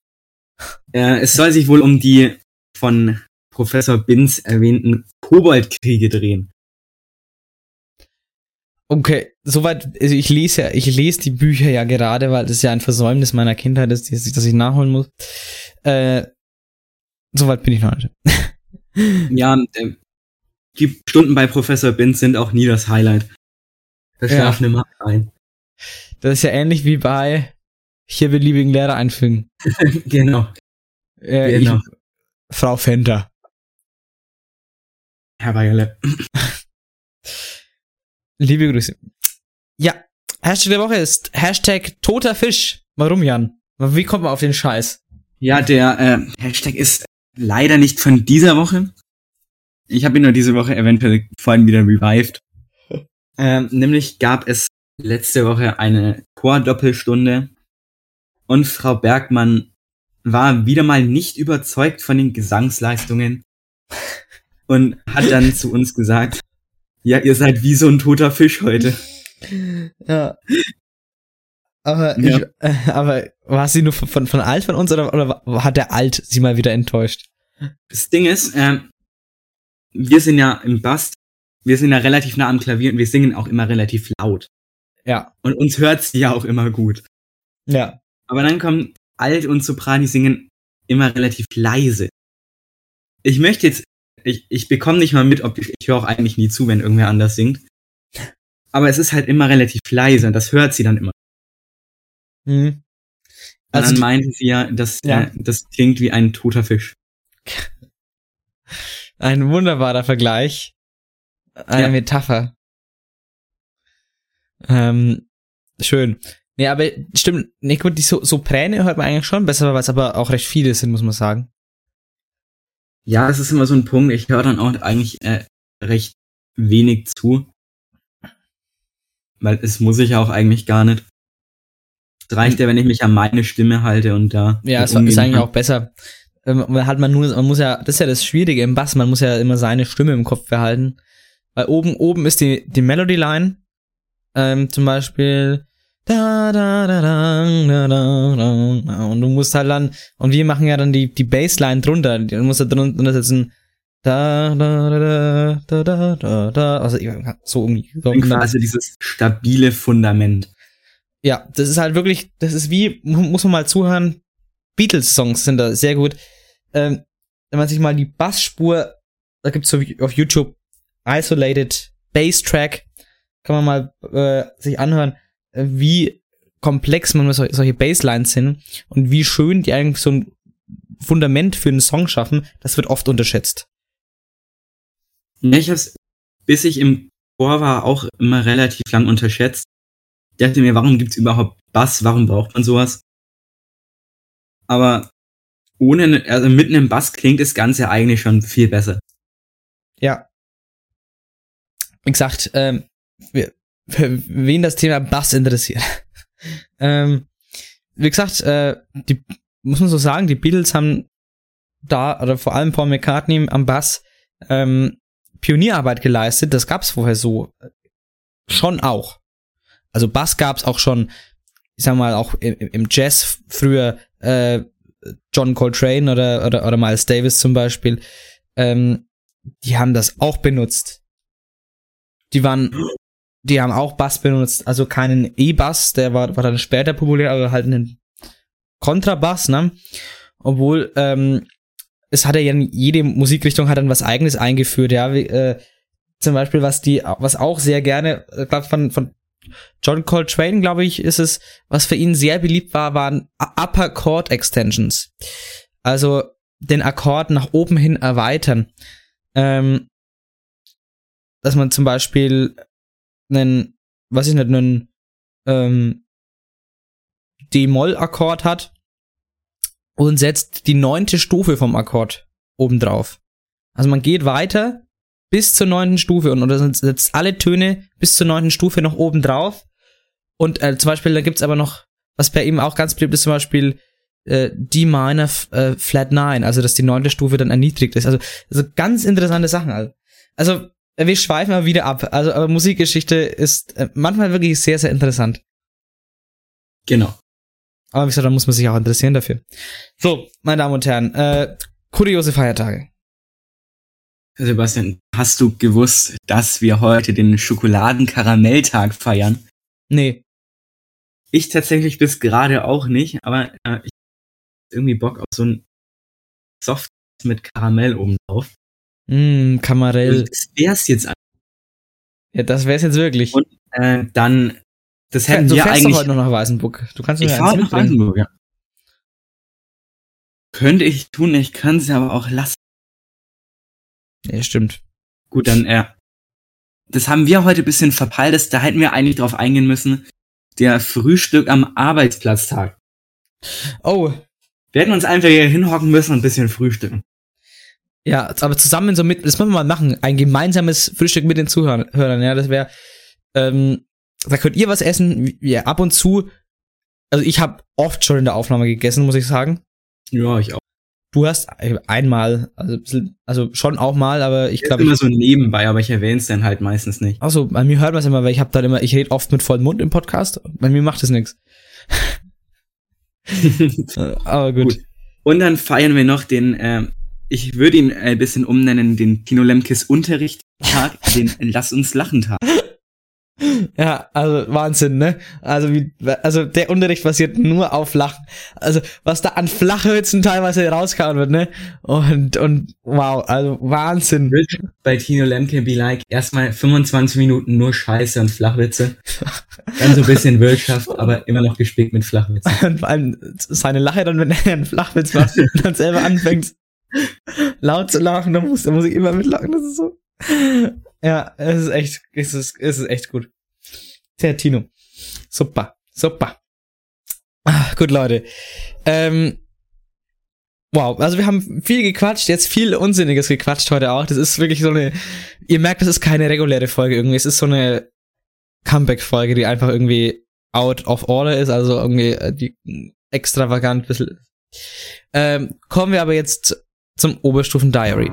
äh, es soll sich wohl um die von Professor Binz erwähnten Koboldkriege drehen. Okay, soweit, also ich lese ja, ich lese die Bücher ja gerade, weil das ja ein Versäumnis meiner Kindheit ist, das ich, das ich nachholen muss. Äh, soweit bin ich noch nicht. Ja, äh, die Stunden bei Professor Binz sind auch nie das Highlight. Da Ja. schlafen immer ein. Das ist ja ähnlich wie bei hier beliebigen Lehrer einfügen. genau. Äh, Genau. ich, Frau Fender. Herr Weierle. Liebe Grüße. Ja, Hashtag der Woche ist Hashtag toter Fisch. Warum, Jan? Wie kommt man auf den Scheiß? Ja, der äh, Hashtag ist leider nicht von dieser Woche. Ich habe ihn nur diese Woche eventuell vorhin wieder revived. Ähm, nämlich gab es letzte Woche eine Chor-Doppelstunde und Frau Bergmann war wieder mal nicht überzeugt von den Gesangsleistungen und hat dann zu uns gesagt, ja, ihr seid wie so ein toter Fisch heute. Ja. Aber, Ja. Ich, äh, aber war sie nur von, von, alt von uns oder, oder hat der Alt sie mal wieder enttäuscht? Das Ding ist, ähm, wir sind ja im Bass, wir sind ja relativ nah am Klavier und wir singen auch immer relativ laut. Ja. Und uns hört's ja auch immer gut. Ja. Aber dann kommen Alt und Sopran, die singen immer relativ leise. Ich möchte jetzt, ich, ich bekomme nicht mal mit, ob ich, ich höre auch eigentlich nie zu, wenn irgendwer anders singt. Aber es ist halt immer relativ leise und das hört sie dann immer. Mhm. Und Also, dann meinte sie ja, das, Ja. Äh, das klingt wie ein toter Fisch. ein wunderbarer Vergleich. Eine Ja. Metapher. Ähm, schön. Nee, aber stimmt, gut, die so Sopräne hört man eigentlich schon besser, weil es aber auch recht viele sind, muss man sagen. Ja, das ist immer so ein Punkt. Ich höre dann auch eigentlich äh, recht wenig zu. Weil es muss ich ja auch eigentlich gar nicht. Es reicht ja, wenn ich mich an meine Stimme halte und da. Ja, es ist eigentlich kann. auch besser. Ähm, Man hat man nur, man muss ja, das ist ja das Schwierige im Bass, man muss ja immer seine Stimme im Kopf behalten. Weil oben, oben ist die, die Melody Line, ähm, zum Beispiel, da, da, da, da, da, da, da. Und du musst halt dann, und wir machen ja dann die, die Bassline drunter. Du musst da drunter setzen. Da, da, da, da, da, da, da. Also, so irgendwie. So quasi dieses stabile Fundament. Ja, das ist halt wirklich, das ist wie, muss man mal zuhören. Beatles-Songs sind da sehr gut. Ähm, wenn man sich mal die Bassspur, da gibt's so auf YouTube Isolated Bass Track, kann man mal äh, sich anhören wie komplex man sol solche Basslines sind und wie schön die eigentlich so ein Fundament für einen Song schaffen, das wird oft unterschätzt. Ja, ich hab's, bis ich im Chor war, auch immer relativ lang unterschätzt. Ich dachte mir, warum gibt's überhaupt Bass? Warum braucht man sowas? Aber ohne, also mit einem Bass klingt das Ganze eigentlich schon viel besser. Ja. Wie gesagt, ähm, wir, wen das Thema Bass interessiert. ähm, wie gesagt, äh, die, muss man so sagen, die Beatles haben da, oder vor allem Paul McCartney am Bass, ähm, Pionierarbeit geleistet. Das gab's vorher so schon auch. Also Bass gab's auch schon, ich sag mal, auch im, im Jazz früher, äh, John Coltrane oder, oder, oder Miles Davis zum Beispiel, ähm, die haben das auch benutzt. Die waren, die haben auch Bass benutzt, also keinen E-Bass, der war, war dann später populär, aber halt einen Kontrabass, ne? Obwohl, ähm, es hat ja jede Musikrichtung hat dann was eigenes eingeführt, ja, wie, äh, zum Beispiel, was die, was auch sehr gerne, äh, glaub, von, von John Coltrane, glaube ich, ist es, was für ihn sehr beliebt war, waren Upper Chord Extensions. Also den Akkord nach oben hin erweitern. Ähm, dass man zum Beispiel einen, was ich nicht, einen ähm, D-Moll-Akkord hat und setzt die neunte Stufe vom Akkord obendrauf. Also man geht weiter bis zur neunten Stufe und oder setzt alle Töne bis zur neunten Stufe noch oben drauf. Und äh, zum Beispiel, da gibt's aber noch, was bei ihm auch ganz beliebt ist, zum Beispiel äh, D minor äh, Flat 9, also dass die neunte Stufe dann erniedrigt ist. Also, also ganz interessante Sachen. Also, also wir schweifen mal wieder ab. Also, aber Musikgeschichte ist äh, manchmal wirklich sehr, sehr interessant. Genau. Aber wie gesagt, da muss man sich auch interessieren dafür. So, meine Damen und Herren, äh, kuriose Feiertage. Sebastian, hast du gewusst, dass wir heute den Schokoladenkaramelltag feiern? Nee. Ich tatsächlich bis gerade auch nicht, aber äh, ich hab irgendwie Bock auf so ein Soft mit Karamell oben drauf. Mm, Kamarell. Das wär's jetzt. Ja, das wär's jetzt wirklich. Und äh, dann, das hätten du wir fährst eigentlich. doch heute noch nach Weißenburg. Du kannst mir ich ja fahr eins nach. Weißenburg, ja. Könnte ich tun, ich kann es aber auch lassen. Ja, stimmt. Gut, dann, äh, das haben wir heute ein bisschen verpeilt, das, da hätten wir eigentlich drauf eingehen müssen. Der Frühstück am Arbeitsplatztag. Oh, Wir hätten uns einfach hier hinhocken müssen und ein bisschen frühstücken. Ja, aber zusammen so mit, das müssen wir mal machen, ein gemeinsames Frühstück mit den Zuhörern, ja, das wäre, ähm, da könnt ihr was essen, wir ab und zu, also ich habe oft schon in der Aufnahme gegessen, muss ich sagen. Ja, ich auch. Du hast einmal, also, also schon auch mal, aber ich Ich glaube, immer so nebenbei, aber ich erwähne es dann halt meistens nicht. Achso, bei mir hört man es immer, weil ich habe dann immer, ich rede oft mit vollem Mund im Podcast. Bei mir macht es nichts. Aber gut. Gut. Und dann feiern wir noch den, ähm, ich würde ihn ein bisschen umnennen, den Tino Lemkes Unterrichtstag, den Lass uns lachen Tag. Ja, also Wahnsinn, ne? Also wie, also der Unterricht basiert nur auf Lachen. Also was da an Flachhölzen teilweise rauskauen wird, ne? Und und wow, also Wahnsinn. Bei Tino Lemke be like erstmal 25 Minuten nur Scheiße und Flachwitze. Dann so ein bisschen Wirtschaft, aber immer noch gespickt mit Flachwitzen. Und vor allem seine Lache dann, wenn er einen Flachwitz macht und dann selber anfängt laut zu lachen, dann muss, dann muss ich immer mitlachen. Das ist so. Ja, es ist echt, es ist, es ist echt gut. Der Tino. Super, super. Ah, gut, Leute. Ähm, wow, also wir haben viel gequatscht, jetzt viel Unsinniges gequatscht heute auch. Das ist wirklich so eine, ihr merkt, das ist keine reguläre Folge irgendwie. Es ist so eine Comeback-Folge, die einfach irgendwie out of order ist, also irgendwie äh, die extravagant bisschen. Ähm, kommen wir aber jetzt zum Oberstufen-Diary.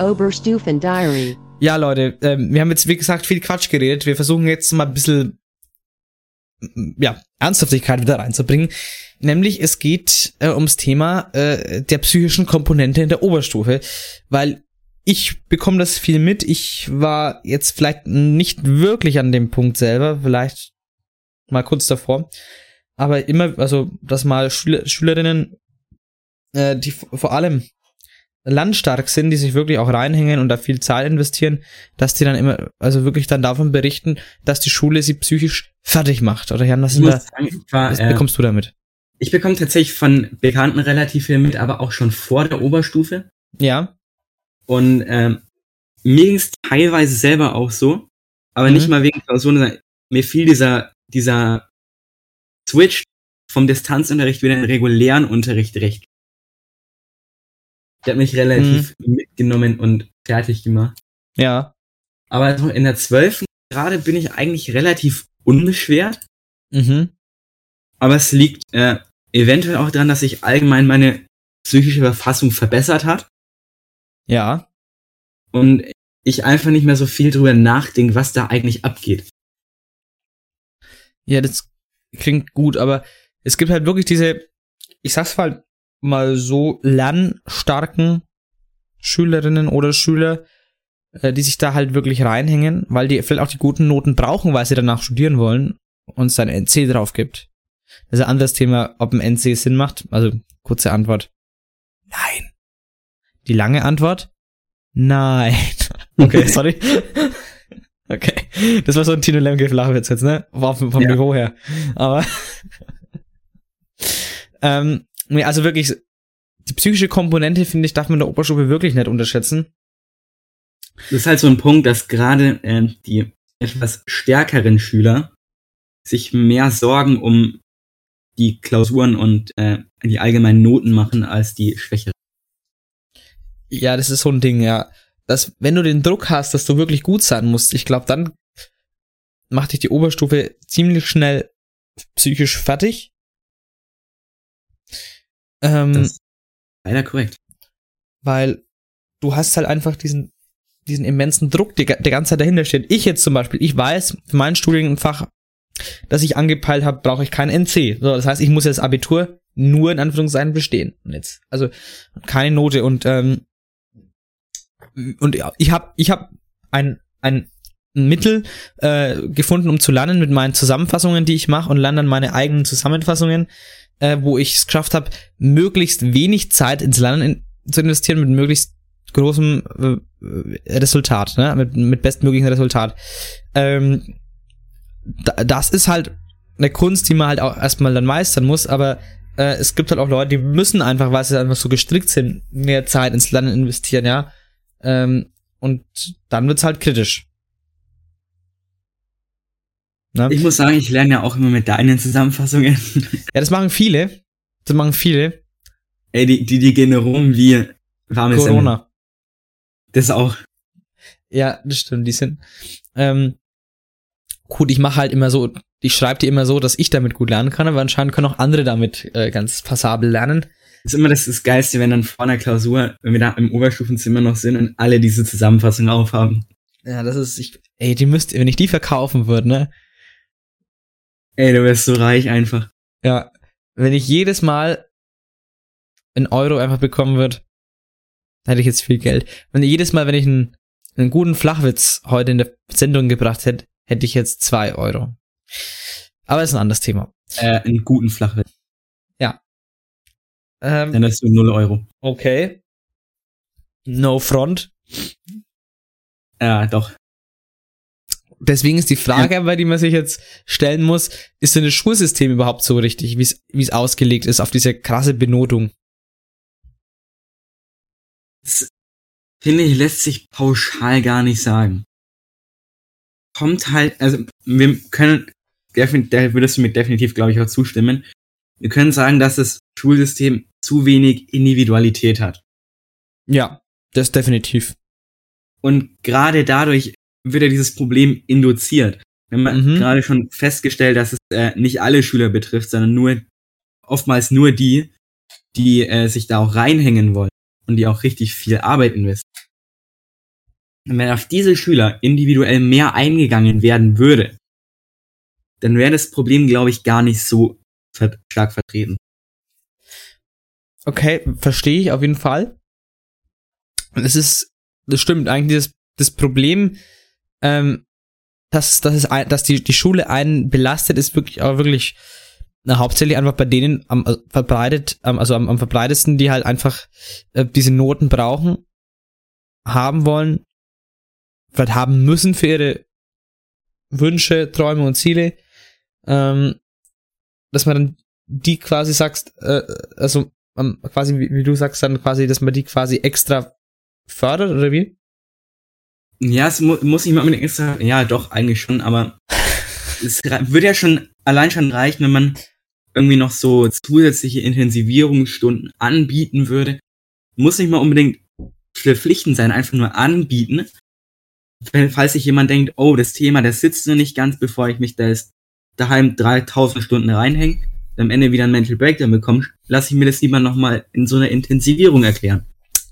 Oberstufen Diary. Ja, Leute, ähm, wir haben jetzt, wie gesagt, viel Quatsch geredet. Wir versuchen jetzt mal ein bisschen, ja, Ernsthaftigkeit wieder reinzubringen. Nämlich, es geht äh, ums Thema äh, der psychischen Komponente in der Oberstufe. Weil ich bekomme das viel mit. Ich war jetzt vielleicht nicht wirklich an dem Punkt selber, vielleicht mal kurz davor. Aber immer, also, dass mal Schüler, Schülerinnen, äh, die vor allem landstark sind, die sich wirklich auch reinhängen und da viel Zeit investieren, dass die dann immer, also wirklich dann davon berichten, dass die Schule sie psychisch fertig macht. Oder Jan, was, da, sagen, war, was äh, bekommst du damit? ich bekomme tatsächlich von Bekannten relativ viel mit, aber auch schon vor der Oberstufe. Ja, Und ähm, mir ging es teilweise selber auch so, aber Mhm. nicht mal wegen Klausuren, sondern mir fiel dieser, dieser Switch vom Distanzunterricht wieder in den regulären Unterricht recht. Der hat mich relativ Mhm. mitgenommen und fertig gemacht. ja. Aber also in der 12. gerade bin ich eigentlich relativ unbeschwert. Mhm. Aber es liegt äh, eventuell auch daran, dass sich allgemein meine psychische Verfassung verbessert hat. Ja. Und ich einfach nicht mehr so viel drüber nachdenke, was da eigentlich abgeht. Ja, das klingt gut, aber es gibt halt wirklich diese, ich sag's halt mal so, lernstarken Schülerinnen oder Schüler, äh, die sich da halt wirklich reinhängen, weil die vielleicht auch die guten Noten brauchen, weil sie danach studieren wollen und es dann NC drauf gibt. Das ist ein anderes Thema, ob ein NC Sinn macht. Also, kurze Antwort. Nein. Die lange Antwort? Nein. Okay, sorry. Okay. Das war so ein Tino Lemke Flachwitz jetzt, ne? War vom, vom Ja. Niveau her. Aber. ähm, nee, also wirklich, die psychische Komponente, finde ich, darf man in der Oberstufe wirklich nicht unterschätzen. Das ist halt so ein Punkt, dass gerade äh, die etwas stärkeren Schüler sich mehr Sorgen um die Klausuren und äh, die allgemeinen Noten machen als die schwächeren. Ja, das ist so ein Ding, ja. Dass, wenn du den Druck hast, dass du wirklich gut sein musst, ich glaube, dann macht dich die Oberstufe ziemlich schnell psychisch fertig. Ähm, Das ist leider korrekt. weil du hast halt einfach diesen, diesen immensen Druck, der, der ganze Zeit dahinter steht. Ich jetzt zum Beispiel, ich weiß, für mein Studienfach, das ich angepeilt habe, brauche ich kein NC. So, das heißt, ich muss jetzt Abitur nur in Anführungszeichen bestehen. Und jetzt, also keine Note und ähm, und ich habe ich habe ein ein Mittel äh, gefunden, um zu lernen mit meinen Zusammenfassungen, die ich mache und lerne dann meine eigenen Zusammenfassungen, äh, wo ich es geschafft habe, möglichst wenig Zeit ins Lernen in, zu investieren mit möglichst großem äh, Resultat, ne? mit, mit bestmöglichen Resultat. Ähm, da, das ist halt eine Kunst, die man halt auch erstmal dann meistern muss, aber äh, es gibt halt auch Leute, die müssen einfach, weil sie einfach so gestrickt sind, mehr Zeit ins Lernen investieren, ja. Ähm, und dann wird's halt kritisch. Ne? Ich muss sagen, ich lerne ja auch immer mit deinen Zusammenfassungen. Ja, das machen viele. Das machen viele. Ey, die, die, die gehen rum wie warme Semmel. Corona. Das auch. Ja, das stimmt, die sind. Ähm, gut, ich mache halt immer so, ich schreibe die immer so, dass ich damit gut lernen kann, aber anscheinend können auch andere damit äh, ganz passabel lernen. Das ist immer das, das Geilste, wenn dann vor einer Klausur, wenn wir da im Oberstufenzimmer noch sind und alle diese Zusammenfassung aufhaben. Ja, das ist, ich, ey, die müsst, wenn ich die verkaufen würde, ne? Ey, du wirst so reich einfach. Ja, wenn ich jedes Mal einen Euro einfach bekommen würde, hätte ich jetzt viel Geld. Wenn jedes Mal, wenn ich einen, einen guten Flachwitz heute in der Sendung gebracht hätte, hätte ich jetzt zwei Euro. Aber ist ein anderes Thema. Äh, einen guten Flachwitz. Ähm, Dann hast du 0 Euro. okay. No front. Ja, doch. Deswegen ist die Frage, aber die man sich jetzt stellen muss, ist denn das Schulsystem überhaupt so richtig, wie es wie es ausgelegt ist auf diese krasse Benotung? Das, finde ich, lässt sich pauschal gar nicht sagen. Kommt halt, also wir können, da würdest du mir definitiv, glaube ich, auch zustimmen. Wir können sagen, dass das Schulsystem zu wenig Individualität hat. Ja, das definitiv. Und gerade dadurch wird ja dieses Problem induziert. Wir haben Mhm. gerade schon festgestellt, dass es äh, nicht alle Schüler betrifft, sondern nur oftmals nur die, die äh, sich da auch reinhängen wollen und die auch richtig viel arbeiten müssen. Und wenn auf diese Schüler individuell mehr eingegangen werden würde, dann wäre das Problem, glaube ich, gar nicht so stark vertreten. Okay, verstehe ich auf jeden Fall. Und es ist, das stimmt eigentlich, das, das Problem, ähm, dass, dass, es, ein- dass die, die Schule einen belastet, ist wirklich, aber wirklich na, hauptsächlich einfach bei denen am äh, verbreitet, also am, am verbreitesten, die halt einfach äh, diese Noten brauchen, haben wollen, vielleicht haben müssen für ihre Wünsche, Träume und Ziele, ähm, dass man dann die quasi sagst, äh, also ähm, quasi, wie, wie du sagst, dann quasi, dass man die quasi extra fördert, oder wie? Ja, es mu muss nicht mal unbedingt extra, ja, doch, eigentlich schon, aber es würde ja schon allein schon reichen, wenn man irgendwie noch so zusätzliche Intensivierungsstunden anbieten würde. Muss nicht mal unbedingt verpflichtend sein, einfach nur anbieten. wenn, falls sich jemand denkt, oh, das Thema, das sitzt nur nicht ganz, bevor ich mich da jetzt daheim 3000 Stunden reinhänge, am Ende wieder ein Mental Breakdown bekomme, lasse ich mir das lieber nochmal in so einer Intensivierung erklären.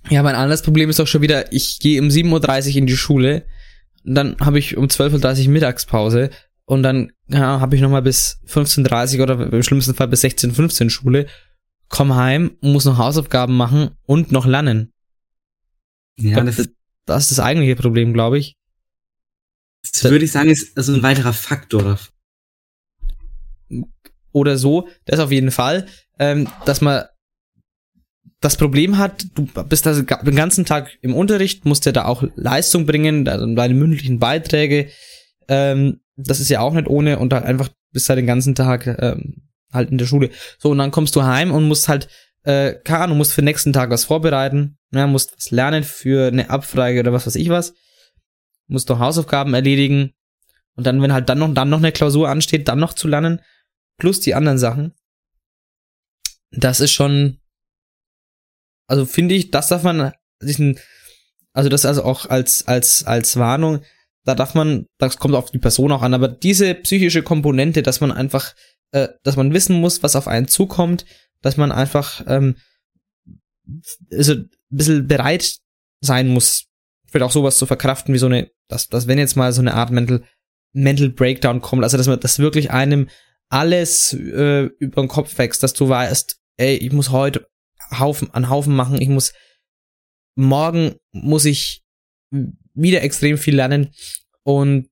Ja, mein anderes Problem ist doch schon wieder, ich gehe um 7.30 Uhr in die Schule, dann habe ich um 12.30 Uhr Mittagspause und dann ja, habe ich nochmal bis 15.30 Uhr oder im schlimmsten Fall bis 16, 15 Schule, komm heim, muss noch Hausaufgaben machen und noch lernen. Ja, das, das, das ist das eigentliche Problem, glaube ich. Das würde ich sagen, ist also ein weiterer Faktor. Oder so, das auf jeden Fall, ähm, dass man das Problem hat, du bist also den ganzen Tag im Unterricht, musst ja da auch Leistung bringen, deine mündlichen Beiträge, ähm, das ist ja auch nicht ohne und halt einfach bist halt den ganzen Tag ähm, halt in der Schule. So, und dann kommst du heim und musst halt, äh, keine Ahnung, musst für den nächsten Tag was vorbereiten, ja, musst was lernen für eine Abfrage oder was weiß ich was, musst doch Hausaufgaben erledigen. Und dann, wenn halt dann noch, dann noch eine Klausur ansteht, dann noch zu lernen, plus die anderen Sachen, das ist schon, also finde ich, das darf man diesen, also das also auch als, als, als Warnung, da darf man, das kommt auf die Person auch an, aber diese psychische Komponente, dass man einfach, äh, dass man wissen muss, was auf einen zukommt, dass man einfach ähm, also ein bisschen bereit sein muss, vielleicht auch sowas zu verkraften, wie so eine, dass, dass wenn jetzt mal so eine Art Mental, Mental Breakdown kommt, also dass man das wirklich einem alles äh, über den Kopf wächst, dass du weißt, ey, ich muss heute Haufen, an Haufen machen. Ich muss, morgen muss ich wieder extrem viel lernen und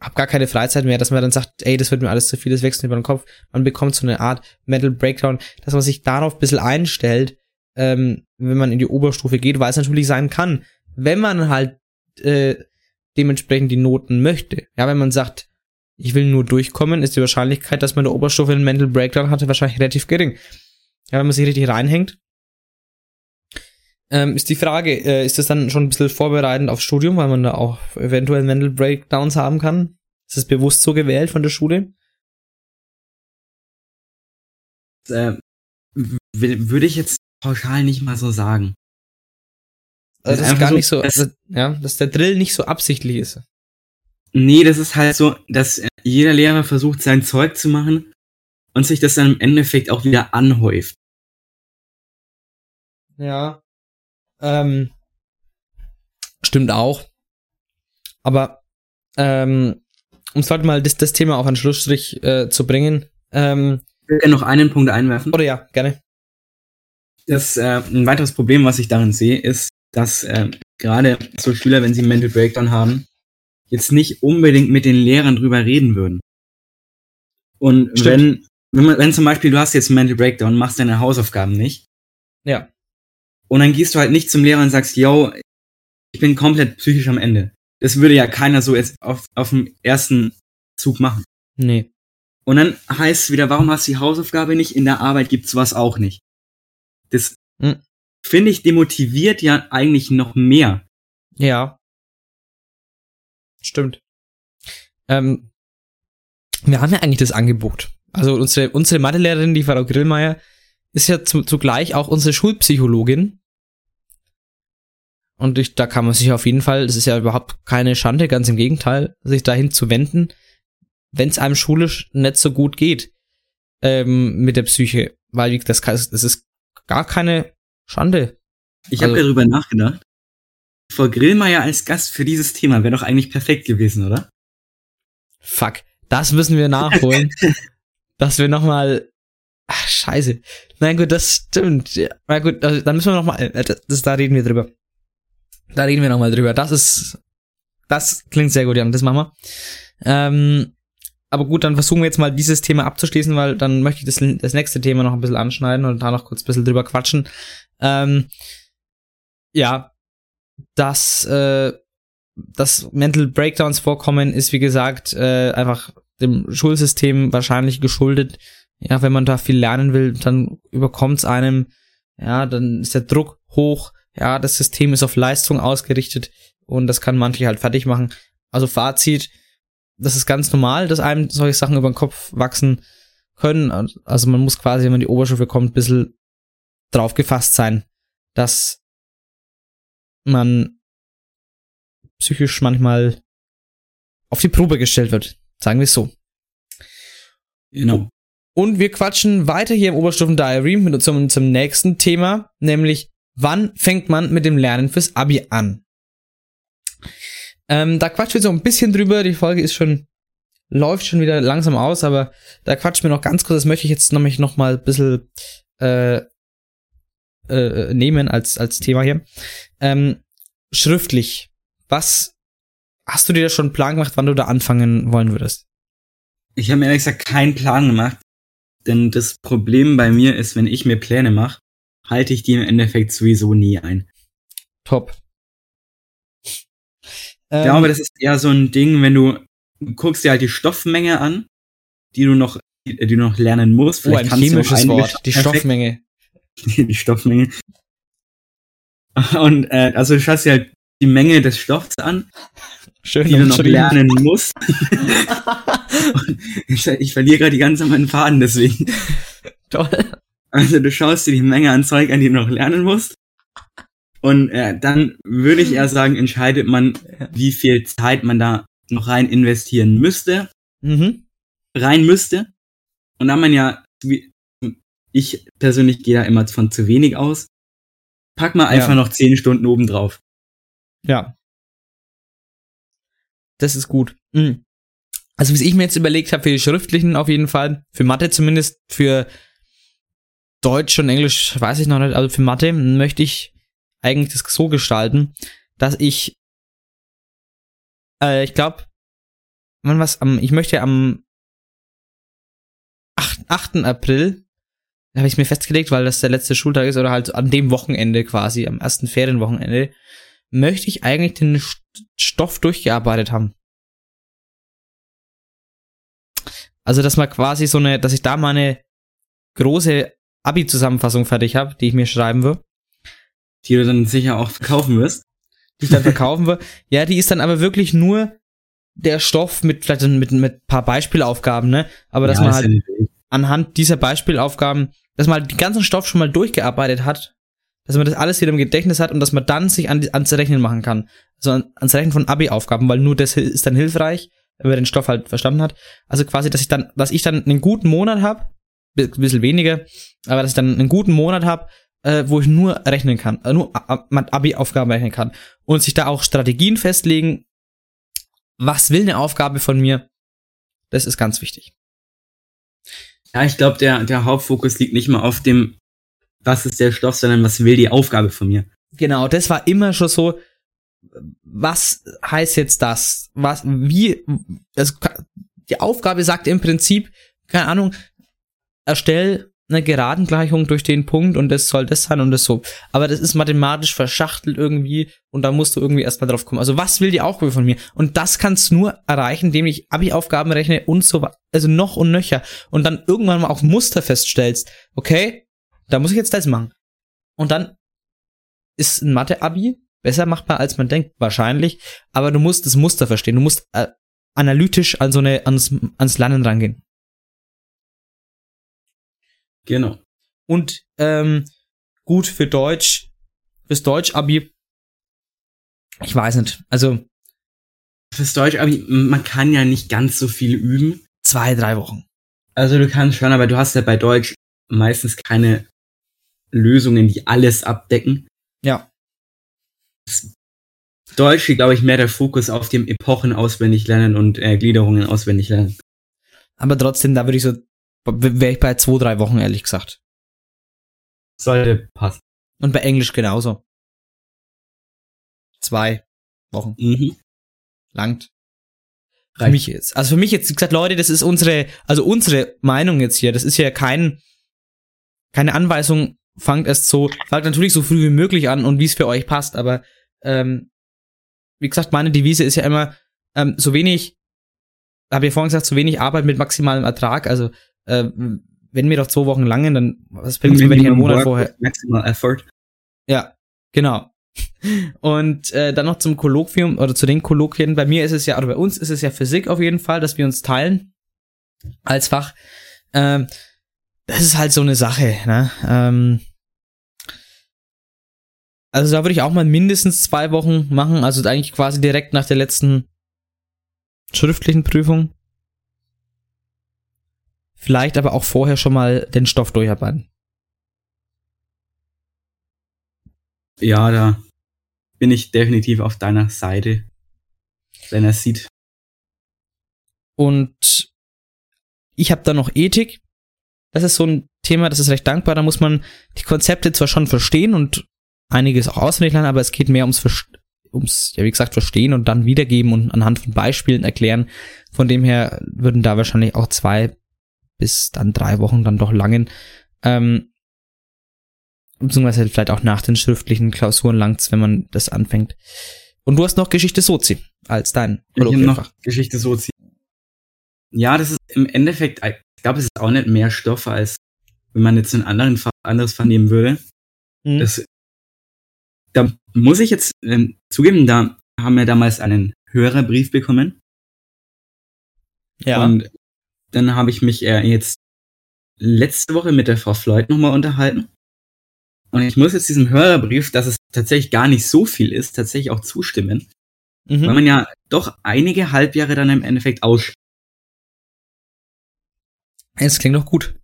hab gar keine Freizeit mehr, dass man dann sagt, ey, das wird mir alles zu viel, das wächst über den Kopf. Man bekommt so eine Art Mental Breakdown, dass man sich darauf ein bisschen einstellt, ähm, wenn man in die Oberstufe geht, weil es natürlich sein kann, wenn man halt äh, dementsprechend die Noten möchte. Ja, wenn man sagt, ich will nur durchkommen, ist die Wahrscheinlichkeit, dass man in der Oberstufe einen Mental Breakdown hatte, wahrscheinlich relativ gering. Ja, wenn man sich richtig reinhängt. Ähm, ist die Frage, äh, ist das dann schon ein bisschen vorbereitend aufs Studium, weil man da auch eventuell Mental Breakdowns haben kann? Ist das bewusst so gewählt von der Schule? Äh, würde ich jetzt pauschal nicht mal so sagen. Also das ist gar so, nicht so, also, ja, dass der Drill nicht so absichtlich ist. Nee, das ist halt so, dass jeder Lehrer versucht, sein Zeug zu machen und sich das dann im Endeffekt auch wieder anhäuft. Ja. Ähm, stimmt auch. Aber ähm, um es halt mal das, das Thema auf einen Schlussstrich äh, zu bringen. Ähm, ich will ja noch einen Punkt einwerfen. Oder ja, gerne. Das äh, ein weiteres Problem, was ich darin sehe, ist, dass äh, gerade so Schüler, wenn sie einen Mental Breakdown haben, jetzt nicht unbedingt mit den Lehrern drüber reden würden. Und Stimmt. wenn, wenn, man, wenn zum Beispiel du hast jetzt einen Mental Breakdown, machst deine Hausaufgaben nicht. Ja. Und dann gehst du halt nicht zum Lehrer und sagst, yo, ich bin komplett psychisch am Ende. Das würde ja keiner so jetzt auf, auf dem ersten Zug machen. Nee. Und dann heißt es wieder, warum hast du die Hausaufgabe nicht? In der Arbeit gibt's was auch nicht. Das hm. finde ich demotiviert ja eigentlich noch mehr. Ja. Stimmt. Ähm, wir haben ja eigentlich das Angebot. Also unsere, unsere Mathelehrerin, die Frau Grillmeier, ist ja zu, zugleich auch unsere Schulpsychologin. Und ich, da kann man sich auf jeden Fall, das ist ja überhaupt keine Schande, ganz im Gegenteil, sich dahin zu wenden, wenn es einem schulisch nicht so gut geht ähm, mit der Psyche. Weil das, kann, das ist gar keine Schande. Ich also, habe darüber nachgedacht. Frau Grillmeier als Gast für dieses Thema wäre doch eigentlich perfekt gewesen, oder? Fuck, das müssen wir nachholen. dass wir nochmal. Ach, scheiße. Na gut, das stimmt. Ja, na gut, also, dann müssen wir nochmal. Äh, das, das, da reden wir drüber. Da reden wir nochmal drüber. Das ist. Das klingt sehr gut, Jan. Das machen wir. Ähm, aber gut, dann versuchen wir jetzt mal dieses Thema abzuschließen, weil dann möchte ich das, das nächste Thema noch ein bisschen anschneiden und da noch kurz ein bisschen drüber quatschen. Ähm, ja, dass, äh, dass Mental Breakdowns vorkommen, ist wie gesagt äh, einfach dem Schulsystem wahrscheinlich geschuldet. Ja, wenn man da viel lernen will, dann überkommt es einem, ja, dann ist der Druck hoch, ja, das System ist auf Leistung ausgerichtet und das kann manche halt fertig machen. Also Fazit, das ist ganz normal, dass einem solche Sachen über den Kopf wachsen können. Also man muss quasi, wenn man in die Oberstufe kommt, ein bisschen drauf gefasst sein, dass man psychisch manchmal auf die Probe gestellt wird. Sagen wir es so. Genau. Und wir quatschen weiter hier im Oberstufen Diary mit unserem zum nächsten Thema, nämlich wann fängt man mit dem Lernen fürs Abi an? Ähm, da quatschen wir so ein bisschen drüber. Die Folge ist schon läuft schon wieder langsam aus, aber da quatschen wir noch ganz kurz. Das möchte ich jetzt nämlich noch mal ein bisschen äh, äh, nehmen als als Thema hier. Ähm, schriftlich. Was hast du dir da schon einen Plan gemacht, wann du da anfangen wollen würdest? Ich habe mir ehrlich gesagt keinen Plan gemacht, denn das Problem bei mir ist, wenn ich mir Pläne mache, halte ich die im Endeffekt sowieso nie ein. Top. Ich glaube, das ist eher so ein Ding, wenn du du guckst dir halt die Stoffmenge an, die du noch, die, du noch lernen musst. oh, ein kannst du noch chemisches Wort. Die. Stoffmenge. die Stoffmenge. Und äh, also du schaust dir halt die Menge des Stoffs an, Schön die du noch lernen musst. Ich, ich verliere gerade die ganze meinen Faden deswegen. Toll. Also du schaust dir die Menge an Zeug an, die du noch lernen musst. Und äh, dann würde ich eher sagen, entscheidet man, wie viel Zeit man da noch rein investieren müsste, Mhm. rein müsste. Und da man ja, wie- ich persönlich gehe da immer von zu wenig aus, pack mal einfach Ja. noch zehn Stunden oben drauf. Ja. Das ist gut. Mhm. Also, wie ich mir jetzt überlegt habe, für die schriftlichen auf jeden Fall, für Mathe zumindest, für Deutsch und Englisch weiß ich noch nicht, also für Mathe möchte ich eigentlich das so gestalten, dass ich, äh, ich glaube, wann was am, ich möchte am 8. 8. April, habe ich mir festgelegt, weil das der letzte Schultag ist, oder halt an dem Wochenende quasi, am ersten Ferienwochenende, möchte ich eigentlich den St- Stoff durchgearbeitet haben. Also, dass man quasi so eine, dass ich da mal eine große Abi-Zusammenfassung fertig habe, die ich mir schreiben will, Die du dann sicher auch verkaufen wirst. die ich dann verkaufen will. Ja, die ist dann aber wirklich nur der Stoff mit vielleicht mit mit ein paar Beispielaufgaben, ne? Aber dass Ja, man ist halt ja. Anhand dieser Beispielaufgaben, dass man halt den ganzen Stoff schon mal durchgearbeitet hat, dass man das alles wieder im Gedächtnis hat und dass man dann sich an, ans Rechnen machen kann. Also an, ans Rechnen von Abi-Aufgaben, weil nur das ist dann hilfreich, wenn man den Stoff halt verstanden hat. Also quasi, dass ich dann, dass ich dann einen guten Monat habe, ein bisschen weniger, aber dass ich dann einen guten Monat habe, äh, wo ich nur rechnen kann, äh, nur A- mit Abi-Aufgaben rechnen kann und sich da auch Strategien festlegen, was will eine Aufgabe von mir, das ist ganz wichtig. Ja, ich glaube, der, der Hauptfokus liegt nicht mal auf dem, was ist der Stoff, sondern was will die Aufgabe von mir. Genau, das war immer schon so. Was heißt jetzt das? Was, wie, also, die Aufgabe sagt im Prinzip, keine Ahnung, erstell eine Geradengleichung durch den Punkt und das soll das sein und das so. Aber das ist mathematisch verschachtelt irgendwie und da musst du irgendwie erstmal drauf kommen. Also was will die Aufgabe von mir? Und das kannst du nur erreichen, indem ich Abi-Aufgaben rechne und so, also noch und nöcher. Und dann irgendwann mal auch Muster feststellst, okay, da muss ich jetzt das machen. Und dann ist ein Mathe-Abi besser machbar, als man denkt, wahrscheinlich. Aber du musst das Muster verstehen. Du musst äh, analytisch an so eine, ans, ans Lernen rangehen. Genau. Und ähm, gut für Deutsch, fürs Deutsch-Abi, ich weiß nicht. Also Fürs Deutsch, aber man kann ja nicht ganz so viel üben. zwei, drei Wochen. Also du kannst schon, aber du hast ja bei Deutsch meistens keine Lösungen, die alles abdecken. Ja. Deutsch liegt, glaube ich, mehr der Fokus auf dem Epochen auswendig lernen und äh, Gliederungen auswendig lernen. Aber trotzdem, da würde ich so, wäre ich bei zwei, drei Wochen, ehrlich gesagt. Sollte passen. Und bei Englisch genauso. Zwei Wochen. Mhm. Langt. Für Reicht. mich jetzt. Also für mich jetzt, wie gesagt, Leute, das ist unsere, also unsere Meinung jetzt hier. Das ist ja kein, keine Anweisung, fangt erst so, fangt natürlich so früh wie möglich an und wie es für euch passt, aber ähm, wie gesagt, meine Devise ist ja immer, ähm, so wenig, habe ich vorhin gesagt, so wenig Arbeit mit maximalem Ertrag. Also äh, wenn mir doch zwei Wochen langen, dann was bringt es mir, wenn ich einen Monat vorher. Maximal Effort. Ja, genau. Und äh, dann noch zum Kolloquium oder zu den Kolloquien. Bei mir ist es ja, oder bei uns ist es ja Physik auf jeden Fall, dass wir uns teilen als Fach. Ähm, das ist halt so eine Sache. Ne? Ähm, Also da würde ich auch mal mindestens zwei Wochen machen, also eigentlich quasi direkt nach der letzten schriftlichen Prüfung. Vielleicht aber auch vorher schon mal den Stoff durcharbeiten. Ja, da bin ich definitiv auf deiner Seite, wenn er sieht. Und ich habe da noch Ethik. Das ist so ein Thema, das ist recht dankbar. Da muss man die Konzepte zwar schon verstehen und einiges auch auswendig lernen, aber es geht mehr ums, ums, ja, wie gesagt, verstehen und dann wiedergeben und anhand von Beispielen erklären. Von dem her würden da wahrscheinlich auch zwei bis dann drei Wochen dann doch langen. Ähm, beziehungsweise vielleicht auch nach den schriftlichen Klausuren langt's, wenn man das anfängt. Und du hast noch Geschichte Sozi als dein Ich habe noch Geschichte Sozi. Ja, das ist im Endeffekt, ich glaube, es ist auch nicht mehr Stoff, als wenn man jetzt ein anderen, anderes vernehmen würde. Mhm. Das da muss ich jetzt ähm, zugeben, da haben wir damals einen Hörerbrief bekommen. Ja. Und dann habe ich mich äh, jetzt letzte Woche mit der Frau Floyd nochmal unterhalten. Und ich muss jetzt diesem Hörerbrief, dass es tatsächlich gar nicht so viel ist, tatsächlich auch zustimmen. Mhm. Weil man ja doch einige Halbjahre dann im Endeffekt aus. Es klingt doch gut.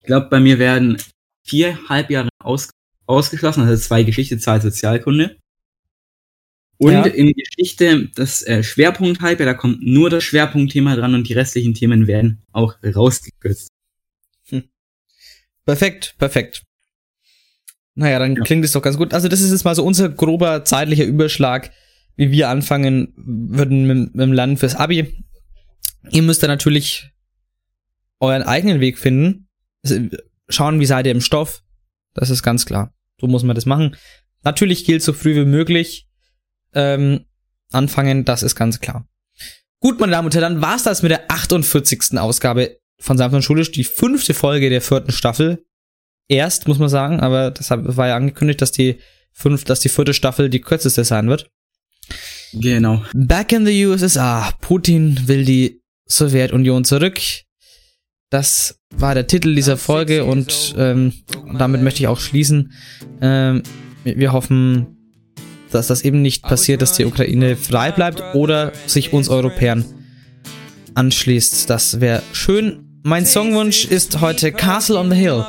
Ich glaube, bei mir werden vier Halbjahre aus ausgeschlossen, also zwei Geschichte, zwei Sozialkunde. Und ja. in Geschichte das äh, Schwerpunkt halbe, da kommt nur das Schwerpunktthema dran und die restlichen Themen werden auch rausgekürzt. Hm. Perfekt, perfekt. Naja, dann ja. klingt es doch ganz gut. Also das ist jetzt mal so unser grober zeitlicher Überschlag, wie wir anfangen würden mit, mit dem Lernen fürs Abi. Ihr müsst da natürlich euren eigenen Weg finden. Schauen, wie seid ihr im Stoff. Das ist ganz klar. So muss man das machen. Natürlich gilt so früh wie möglich ähm, anfangen, das ist ganz klar. Gut, meine Damen und Herren, dann war's das mit der 48. Ausgabe von und Schulisch, die fünfte Folge der vierten Staffel. Erst, muss man sagen, aber das war ja angekündigt, dass die fünf, dass die vierte Staffel die kürzeste sein wird. Genau. Back in the USSR. Putin will die Sowjetunion zurück. Das war der Titel dieser Folge und ähm, damit möchte ich auch schließen. Ähm, wir hoffen, dass das eben nicht passiert, dass die Ukraine frei bleibt oder sich uns Europäern anschließt. Das wäre schön. Mein Songwunsch ist heute Castle on the Hill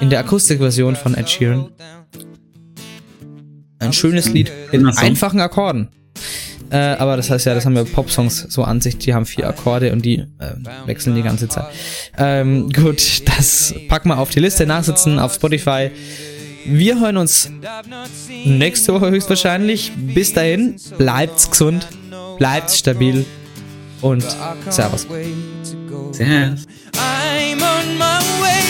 in der Akustikversion von Ed Sheeran. Ein schönes Lied in einfachen Akkorden. Äh, aber das heißt ja, das haben wir Pop-Songs so an sich, die haben vier Akkorde und die äh, wechseln die ganze Zeit. Ähm, gut, das packen wir auf die Liste, nachsitzen auf Spotify. Wir hören uns nächste Woche höchstwahrscheinlich. Bis dahin, bleibt's gesund, bleibt stabil und Servus. Servus. I'm on my way,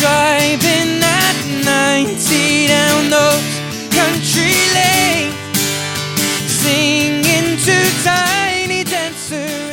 driving at 90 down those country lanes, singing to tiny dancers